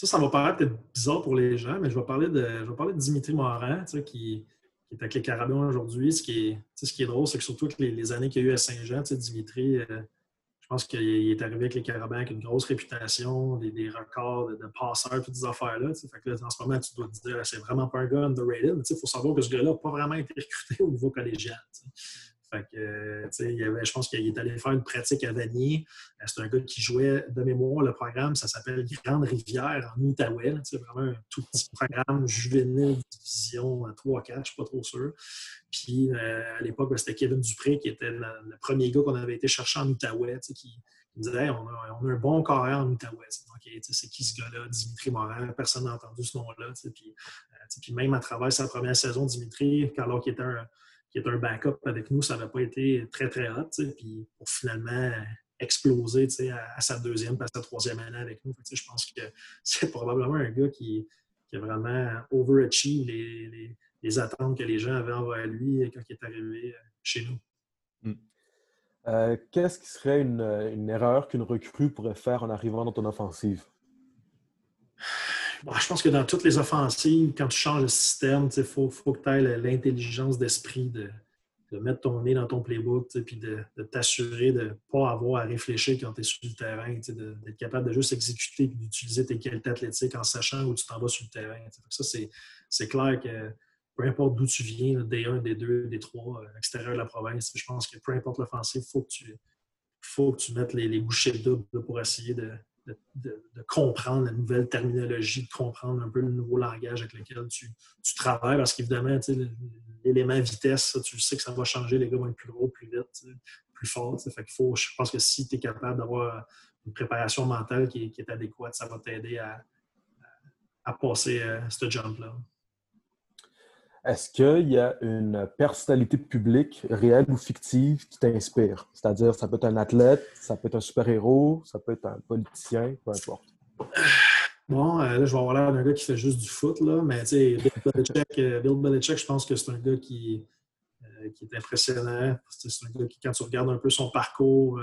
Ça, ça va paraître bizarre pour les gens, mais je vais parler de, je vais parler de Dimitri Morin, qui, qui, est avec les Carabins aujourd'hui. Ce, qui est, ce qui est drôle, c'est que surtout les, années qu'il y a eu à Saint-Jean, Dimitri, euh, je pense qu'il est arrivé avec les Carabins avec une grosse réputation, des, records de, passeurs, toutes ces affaires-là. Fait que en ce moment, tu dois te dire, c'est vraiment pas un gars underrated. Il faut savoir que ce gars-là n'a pas vraiment été recruté au niveau collégial. Fait que, il avait, je pense qu'il est allé faire une pratique à Vanier. Euh, c'est un gars qui jouait de mémoire. Le programme, ça s'appelle Grande Rivière en Outaouais. C'est vraiment un tout petit programme juvénile, division 3-4, je ne suis pas trop sûr. Puis euh, à l'époque, c'était Kevin Dupré qui était le, premier gars qu'on avait été chercher en Outaouais, qui, qui disait on, a, un bon carré en Outaouais. c'est qui ce gars-là? Dimitri Morin. Personne n'a entendu ce nom-là. Euh, puis même à travers sa première saison, Dimitri, alors qu'il était un qui est un backup avec nous, ça n'avait pas été très, très hot. Puis pour finalement exploser à, à, sa deuxième, à sa troisième année avec nous. je pense que c'est probablement un gars qui, a vraiment overachieved les, les, attentes que les gens avaient envers lui quand il est arrivé euh, chez nous. Mm. Euh, qu'est-ce qui serait une, une erreur qu'une recrue pourrait faire en arrivant dans ton offensive? je pense que dans toutes les offensives, quand tu changes de système, il faut, que tu aies l'intelligence d'esprit de, mettre ton nez dans ton playbook, puis de, t'assurer de ne pas avoir à réfléchir quand tu es sur le terrain, d'être capable de juste exécuter et d'utiliser tes qualités athlétiques en sachant où tu t'en vas sur le terrain. Ça, c'est clair que peu importe d'où tu viens, des 1, des 2, des 3, à l'extérieur de la province, je pense que peu importe l'offensive, il faut, que tu, faut que tu mettes les, les bouchées doubles pour essayer de, de, comprendre la nouvelle terminologie, de comprendre un peu le nouveau langage avec lequel tu, travailles. Parce qu'évidemment, l'élément vitesse, tu sais que ça va changer, les gars vont être plus gros, plus vite, plus fort. Fait faut, je pense que si tu es capable d'avoir une préparation mentale qui est, adéquate, ça va t'aider à, passer euh, ce jump-là. Est-ce qu'il y a une personnalité publique réelle ou fictive qui t'inspire? C'est-à-dire, ça peut être un athlète, ça peut être un super-héros, ça peut être un politicien, peu importe. Bon, euh, là, je vais avoir l'air d'un gars qui fait juste du foot, là, mais tu sais, Bill Belichick, euh, Bill Belichick, je pense que c'est un gars qui, euh, qui est impressionnant. C'est un gars qui, quand tu regardes un peu son parcours,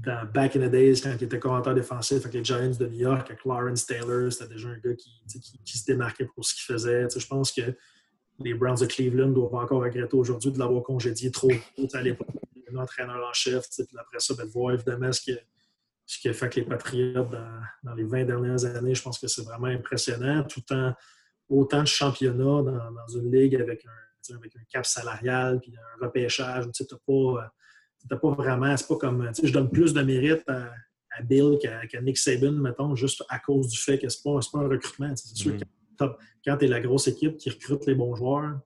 dans Back in the Days, quand il était commentateur défensif avec les Giants de New York, avec Lawrence Taylor, c'était déjà un gars qui, se démarquait pour ce qu'il faisait. je pense que les Browns de Cleveland doivent encore regretter aujourd'hui de l'avoir congédié trop tôt à l'époque, entraîneur en chef. Après ça, ben, de voir évidemment ce qui, a fait que les Patriots dans, les 20 dernières années, je pense que c'est vraiment impressionnant. Tout en autant de championnats dans, une ligue avec un, avec un cap salarial, puis un repêchage, tu n'as pas c'était pas vraiment, c'est pas comme, tu sais, je donne plus de mérite à, Bill qu'à Nick Saban, mettons, juste à cause du fait que c'est pas, pas un recrutement. C'est sûr mm. que quand tu es la grosse équipe qui recrute les bons joueurs,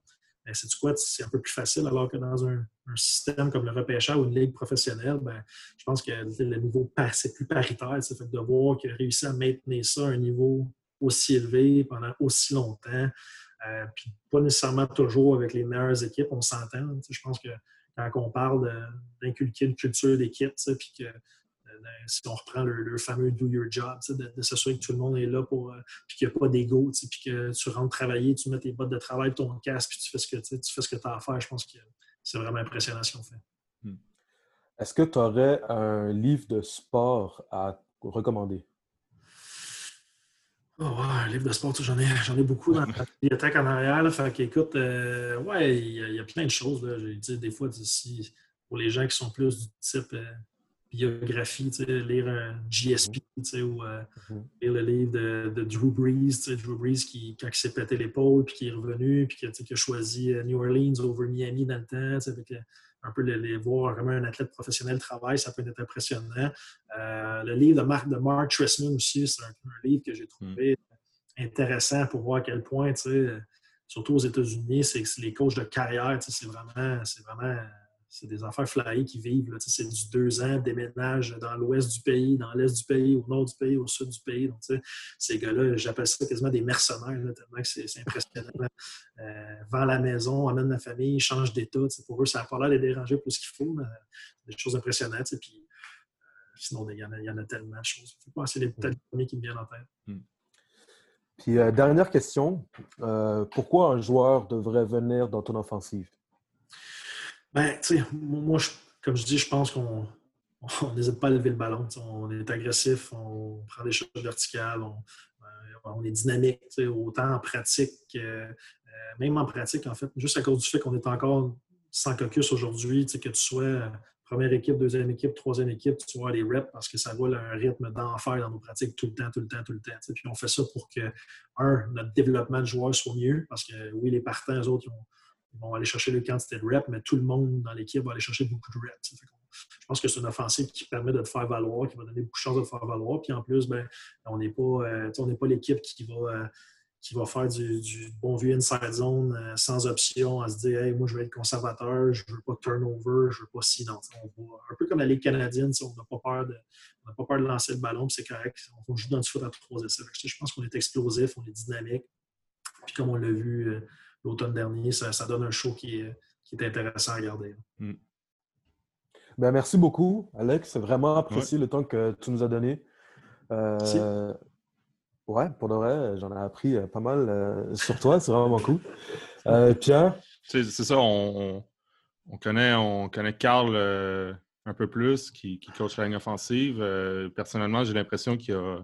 ben, c'est quoi, c'est un peu plus facile, alors que dans un, système comme le repêchage ou une ligue professionnelle, ben, je pense que le niveau c'est plus paritaire. C'est fait de voir qu'il a réussi à maintenir ça à un niveau aussi élevé pendant aussi longtemps. Euh, puis pas nécessairement toujours avec les meilleures équipes, on s'entend. Je pense que quand on parle d'inculquer une culture d'équipe, puis que euh, si on reprend le, fameux do your job, de, s'assurer que tout le monde est là pour euh, puis qu'il n'y a pas d'ego, puis que tu rentres travailler, tu mets tes bottes de travail, ton casque, puis tu fais ce que tu fais ce que as à faire. Je pense que c'est vraiment impressionnant ce qu'on fait. Hmm. Est-ce que tu aurais un livre de sport à recommander? Oh, un livre de sport, j'en ai, ai beaucoup dans la bibliothèque en arrière. Là, fait qu'écoute, euh, ouais, il y, a plein de choses. Là. des fois, si, pour les gens qui sont plus du type euh, biographie, lire un GSP ou euh, mm-hmm. lire le livre de, Drew Brees. Drew Brees, qui, quand il s'est pété l'épaule, puis qui est revenu, puis qui, qui, a choisi New Orleans over Miami dans le temps, avec un peu les, voir vraiment un athlète professionnel travail, ça peut être impressionnant. Euh, le livre de Mark, de Mark Tressman aussi, c'est un, livre que j'ai hmm. trouvé intéressant pour voir à quel point, surtout aux États-Unis, c'est les coachs de carrière, c'est vraiment, c'est vraiment c'est des affaires flyées qui vivent. C'est du deux ans, déménage dans l'ouest du pays, dans l'est du pays, au nord du pays, au sud du pays. Donc, ces gars-là, j'appelle ça quasiment des mercenaires, tellement que c'est impressionnant. Euh, vend la maison, amène la famille, change d'état. Pour eux, ça n'a pas l'air de les déranger plus qu'il faut. Mais, des choses impressionnantes. Puis, euh, sinon, il y, en a, il y, en a, tellement de choses. C'est les mm. premiers qui me viennent en tête. Mm. Puis, euh, dernière question. pourquoi un joueur devrait venir dans ton offensive? Ben, tu sais, moi, comme je dis, je pense qu'on n'hésite pas à lever le ballon. On est agressif, on prend des choses verticales, on, euh, est dynamique, autant en pratique, euh, même en pratique, en fait, juste à cause du fait qu'on est encore sans caucus aujourd'hui, que tu sois euh, première équipe, deuxième équipe, troisième équipe, tu vois les reps parce que ça roule un rythme d'enfer dans nos pratiques tout le temps, tout le temps, tout le temps. Puis on fait ça pour que, un, notre développement de joueurs soit mieux parce que oui, les partants, eux autres, ils ont ils vont aller chercher le quantité de reps, mais tout le monde dans l'équipe va aller chercher beaucoup de reps. Je pense que c'est une offensive qui permet de te faire valoir, qui va donner beaucoup de chances de te faire valoir. Puis en plus, ben, on n'est pas, euh, pas l'équipe qui va, euh, qui va faire du, bon vieux inside zone euh, sans option à se dire hey, moi je vais être conservateur, je ne veux pas turnover, je ne veux pas si. Non, un peu comme la Ligue canadienne, on n'a pas, peur de, pas peur de lancer le ballon, c'est correct. On joue dans du foot à trois essais. Je pense qu'on est explosif, on est dynamique. Puis comme on l'a vu l'automne dernier. Ça, donne un show qui est, intéressant à regarder. Hmm. Ben, merci beaucoup, Alex. C'est vraiment apprécié le temps que tu nous as donné. Euh, ouais, pour de vrai, j'en ai appris euh, pas mal euh, sur toi. C'est vraiment cool. Pierre? C'est ça, on, on connaît, on connaît Carl un peu plus, qui, coach la ligne offensive. personnellement, j'ai l'impression qu'il y a,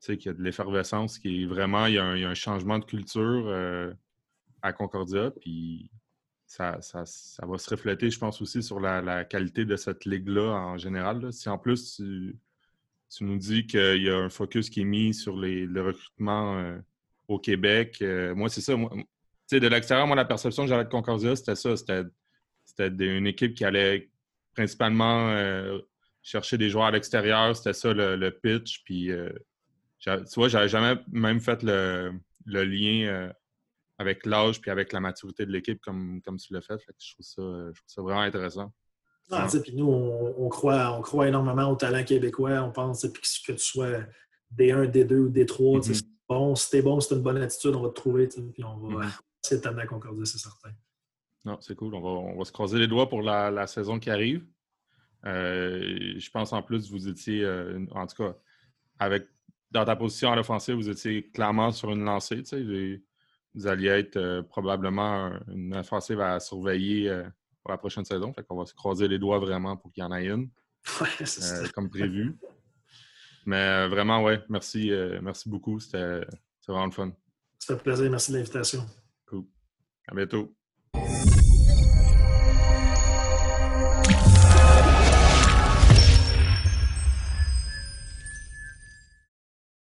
qu'il y a de l'effervescence, qui est vraiment, il y, a un, changement de culture à Concordia. Puis ça, va se refléter, je pense, aussi sur la, qualité de cette ligue-là en général. Si en plus tu, nous dis qu'il y a un focus qui est mis sur le recrutement euh, au Québec, euh, moi, c'est ça. de l'extérieur, moi, la perception que j'avais de Concordia, c'était ça. C'était, une équipe qui allait principalement euh, chercher des joueurs à l'extérieur. C'était ça le, pitch. Puis, tu vois, j'avais jamais même fait le, le lien avec l'âge puis avec la maturité de l'équipe comme, comme tu l'as fait. je, trouve ça, je, trouve ça, vraiment intéressant. Ah, puis nous, on, croit, on croit énormément au talent québécois. On pense que tu sois D1, D2 ou D3, mm-hmm. bon. Si t'es bon, c'est une bonne attitude, on va te trouver. Puis on va essayer de t'amener à Concordia, c'est certain. Non, c'est cool. On va, on va, se croiser les doigts pour la, saison qui arrive. Euh, je pense en plus, vous étiez, euh, en tout cas, avec dans ta position à l'offensive, vous étiez clairement sur une lancée. Tu sais, vous alliez être euh, probablement une offensive à surveiller euh, pour la prochaine saison. Fait qu'on va se croiser les doigts vraiment pour qu'il y en ait une. Euh, comme prévu. Mais vraiment, ouais, merci, merci beaucoup. C'était vraiment le fun. C'était un plaisir. Merci de l'invitation. Cool. À bientôt.